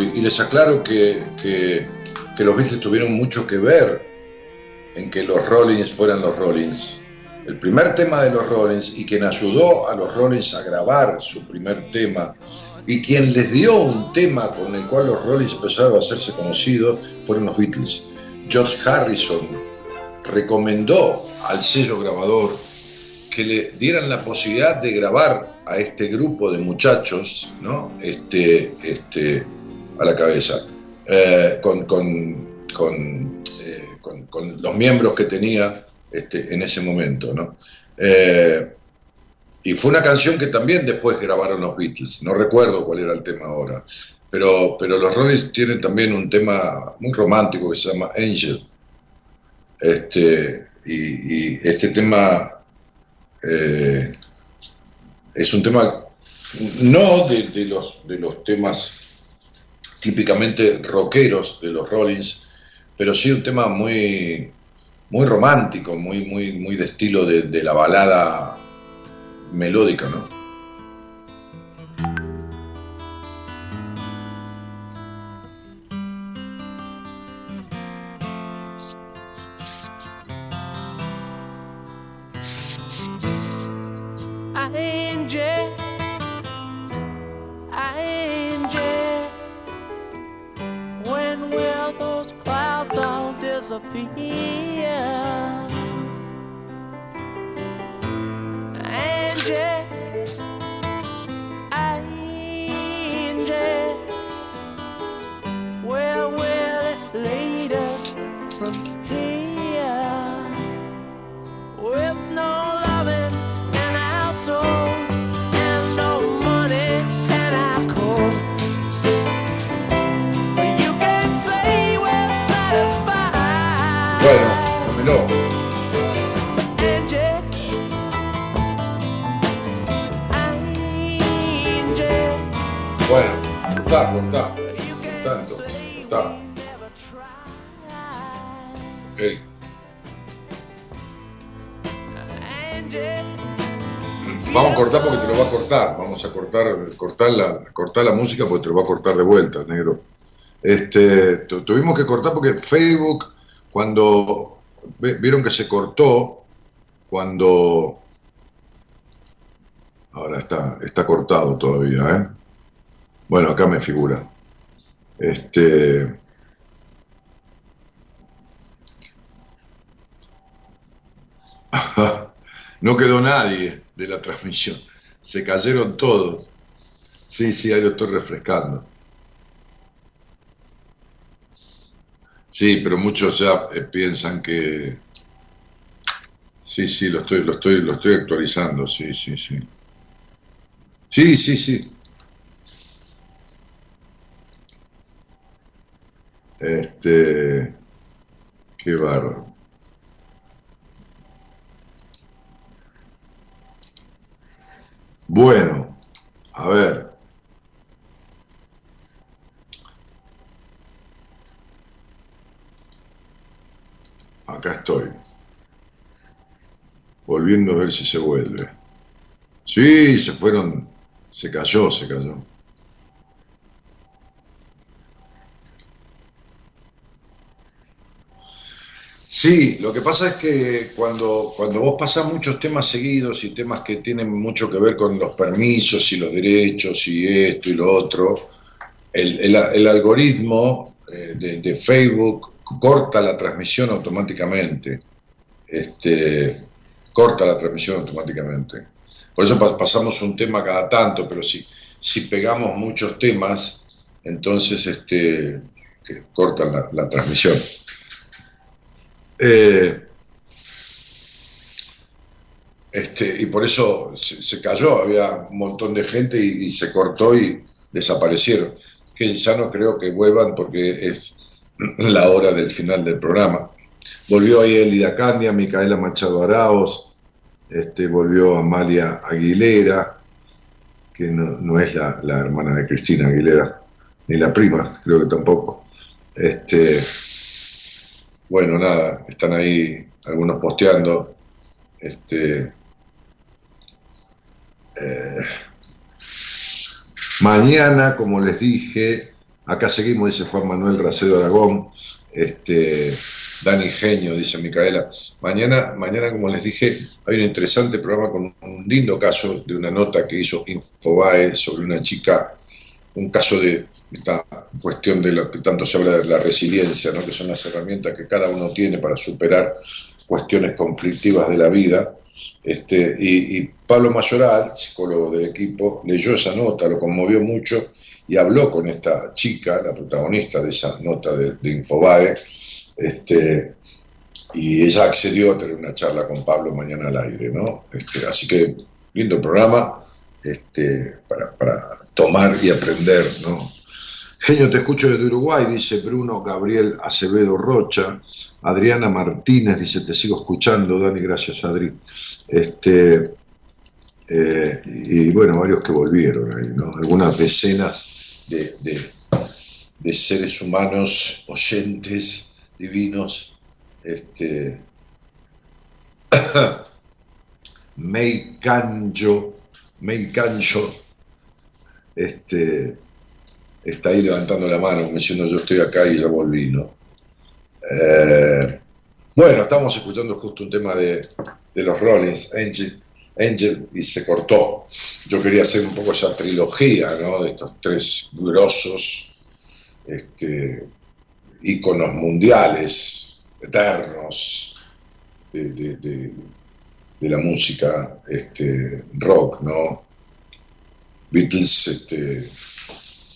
Y les aclaro que, que- que los Beatles tuvieron mucho que ver en que los Rollins fueran los Rollins. El primer tema de los Rollins y quien ayudó a los Rollins a grabar su primer tema y quien les dio un tema con el cual los Rollins empezaron a hacerse conocidos fueron los Beatles. George Harrison recomendó al sello grabador que le dieran la posibilidad de grabar a este grupo de muchachos, ¿no? Este, este, a la cabeza, eh, con, con, eh, con- con los miembros que tenía este, en ese momento, ¿no? Eh, y fue una canción que también después grabaron los Beatles, no recuerdo cuál era el tema ahora, pero, pero los Rollins tienen también un tema muy romántico que se llama Angel. Este, y, este tema es un tema no de los, de los temas típicamente rockeros de los Rollins, pero sí un tema muy, muy romántico, muy, muy, muy de estilo de, de la balada melódica, ¿no? Vamos a cortar porque te lo va a cortar. Vamos a cortar, cortar la, cortar la música porque te lo va a cortar de vuelta, negro. Este, tu- tuvimos que cortar porque Facebook, cuando vieron que se cortó, cuando ahora está, está cortado todavía, ¿eh? Bueno, acá me figura. Este. No quedó nadie de la transmisión. Se cayeron todos. Sí, sí, ahí lo estoy refrescando. Sí, pero muchos ya eh, piensan que. Sí, sí, lo estoy, lo estoy, lo estoy actualizando, sí, sí, sí. Sí, sí, sí. Este. Qué bárbaro. Bueno, a ver. Acá estoy. Volviendo a ver si se vuelve. Sí, se fueron. Se cayó, se cayó. Sí, lo que pasa es que cuando, cuando vos pasás muchos temas seguidos y temas que tienen mucho que ver con los permisos y los derechos y esto y lo otro, el, el- algoritmo eh, de, Facebook corta la transmisión automáticamente. Este, corta la transmisión automáticamente. Por eso pa- pasamos un tema cada tanto, pero si, si pegamos muchos temas, entonces este, cortan la transmisión. Eh, este, y por eso se, cayó, había un montón de gente y, se cortó y desaparecieron. Que ya no creo que vuelvan porque es la hora del final del programa. Volvió ahí Elida Candia, Micaela Machado Araos, este, volvió Amalia Aguilera, que no, no es la, la hermana de Cristina Aguilera, ni la prima, creo que tampoco. Este, bueno, nada, están ahí algunos posteando. Este, eh, mañana, como les dije, acá seguimos, dice Juan Manuel Racedo Aragón. Este, Dani Genio, dice Micaela. Mañana, mañana, como les dije, hay un interesante programa con un lindo caso de una nota que hizo Infobae sobre una chica, un caso de esta cuestión de lo que tanto se habla de la resiliencia, ¿no? que son las herramientas que cada uno tiene para superar cuestiones conflictivas de la vida. Este, y, y Pablo Mayoral, psicólogo del equipo, leyó esa nota, lo conmovió mucho y habló con esta chica, la protagonista de esa nota de, de Infobae, este, y ella accedió a tener una charla con Pablo mañana al aire, ¿no? Este, así que lindo programa este, para, para tomar y aprender, ¿no? Genio, te escucho desde Uruguay, dice Bruno Gabriel Acevedo Rocha. Adriana Martínez dice, te sigo escuchando, Dani, gracias Adri. Este, eh, y bueno, varios que volvieron ahí, ¿no? Algunas decenas de, de- seres humanos, oyentes, divinos. Este, May Canjo, May Canjo, este, está ahí levantando la mano, diciendo yo estoy acá y ya volví, ¿no? Eh, bueno, estamos escuchando justo un tema de, de los Rollins, Angel, Angel, y se cortó. Yo quería hacer un poco esa trilogía, ¿no? De estos tres grosos este, íconos mundiales, eternos, de- de- de la música este, rock, ¿no? Beatles, este,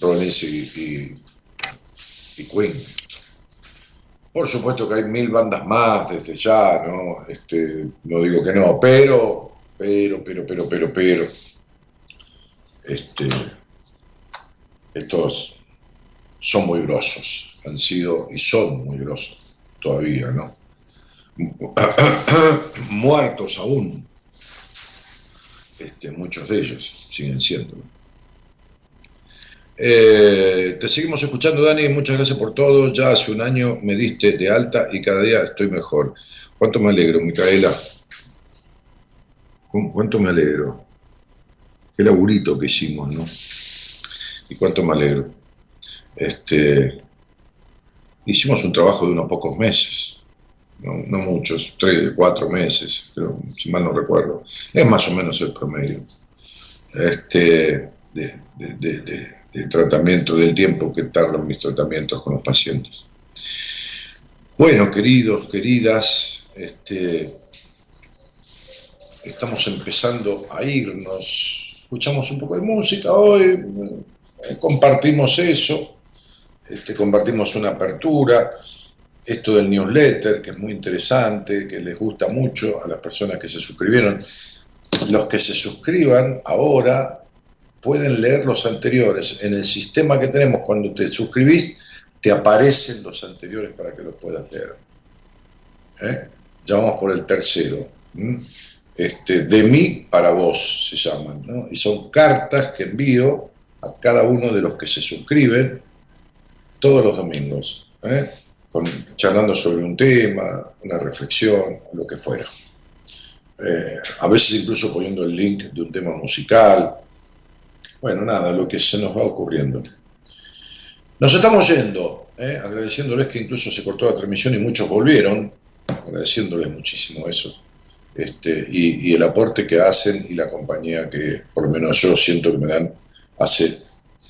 Rollins y, y- Queen. Por supuesto que hay mil bandas más desde ya, ¿no? Este, no digo que no, pero, pero, pero, pero, pero, pero, este, estos son muy grosos, han sido y son muy grosos todavía, ¿no? Muertos aún, este, muchos de ellos siguen siendo. Eh, te seguimos escuchando, Dani. Muchas gracias por todo. Ya hace un año me diste de alta y cada día estoy mejor. ¿Cuánto me alegro, Micaela? ¿Cu- ¿Cuánto me alegro? Qué laburito que hicimos, ¿no? Y cuánto me alegro. Este, hicimos un trabajo de unos pocos meses, no, muchos, tres, cuatro meses, pero si mal no recuerdo. Es más o menos el promedio este, de tratamiento, del tiempo que tardan mis tratamientos con los pacientes. Bueno, queridos, queridas, este, estamos empezando a irnos. Escuchamos un poco de música hoy, eh, compartimos eso, este, compartimos una apertura, esto del newsletter, que es muy interesante, que les gusta mucho a las personas que se suscribieron. Los que se suscriban ahora pueden leer los anteriores. En el sistema que tenemos, cuando te suscribís, te aparecen los anteriores para que los puedas leer. ¿Eh? Ya vamos por el tercero. Este, de mí para vos se llaman. Y son cartas que envío a cada uno de los que se suscriben todos los domingos, ¿eh? Con- charlando sobre un tema, una reflexión, lo que fuera. Eh, a veces incluso poniendo el link de un tema musical. Bueno, nada, lo que se nos va ocurriendo. Nos estamos yendo, ¿eh? agradeciéndoles que incluso se cortó la transmisión y muchos volvieron, agradeciéndoles muchísimo eso. Este, y, el aporte que hacen y la compañía que por lo menos yo siento que me dan hace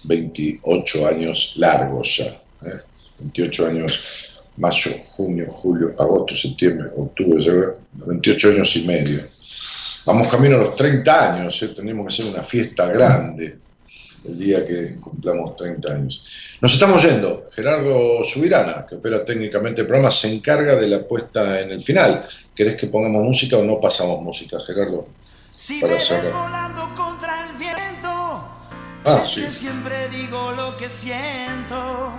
28 años largos ya. ¿eh? 28 años, mayo, junio, julio, agosto, septiembre, octubre, ya, 28 años y medio. Vamos camino a los 30 años, ¿eh? tenemos que hacer una fiesta grande el día que cumplamos 30 años. Nos estamos yendo. Gerardo Subirana, que opera técnicamente el programa, se encarga de la puesta en el final. ¿Querés que pongamos música o no pasamos música, Gerardo? Si Para cerrar. volando contra el viento, Ah, sí. siempre digo lo que siento.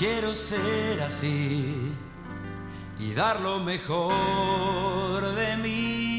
Quiero ser así y dar lo mejor de mí.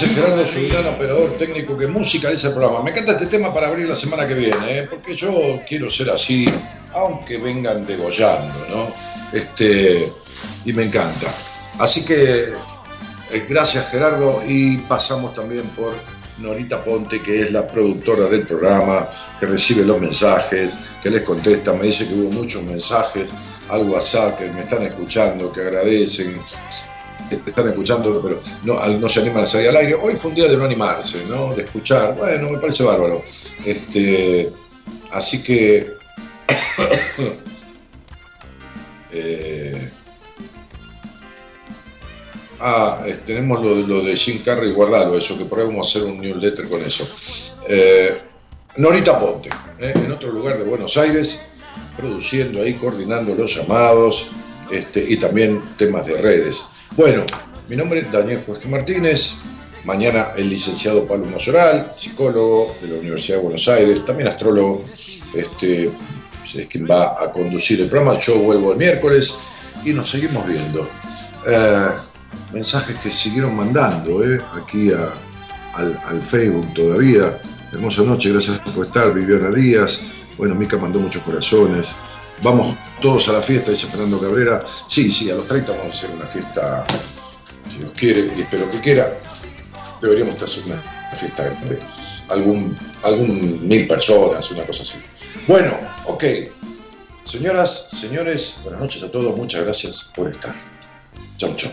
Gerardo Subirana, operador técnico que musicaliza el programa. Me encanta este tema para abrir la semana que viene, ¿eh? porque yo quiero ser así, aunque vengan degollando, ¿no? Este, y me encanta. Así que, eh, gracias Gerardo, y pasamos también por Norita Ponte, que es la productora del programa, que recibe los mensajes, que les contesta, me dice que hubo muchos mensajes al WhatsApp, que me están escuchando, que agradecen, te están escuchando, pero no, no se animan a salir al aire. Hoy fue un día de no animarse, ¿no? De escuchar. Bueno, me parece bárbaro. Este, así que. eh, ah, eh, tenemos lo de Jim Carrey guardado, eso, que por ahí vamos a hacer un newsletter con eso. Eh, Norita Ponte, ¿eh? en otro lugar de Buenos Aires, produciendo ahí, coordinando los llamados este, y también temas de redes. Bueno, mi nombre es Daniel Jorge Martínez. Mañana el licenciado Pablo Mayoral, psicólogo de la Universidad de Buenos Aires, también astrólogo, este, es quien va a conducir el programa. Yo vuelvo el miércoles y nos seguimos viendo. Eh, mensajes que siguieron mandando eh, aquí a- al, al Facebook todavía. Hermosa noche, gracias por estar, Viviana Díaz. Bueno, Mica mandó muchos corazones. Vamos todos a la fiesta, dice Fernando Cabrera. Sí, sí, a los 30 vamos a hacer una fiesta si Dios quiere, y espero que quiera, deberíamos hacer una fiesta de algún, algún mil personas, una cosa así. Bueno, ok. Señoras, señores, buenas noches a todos, muchas gracias por estar. Chau, chau.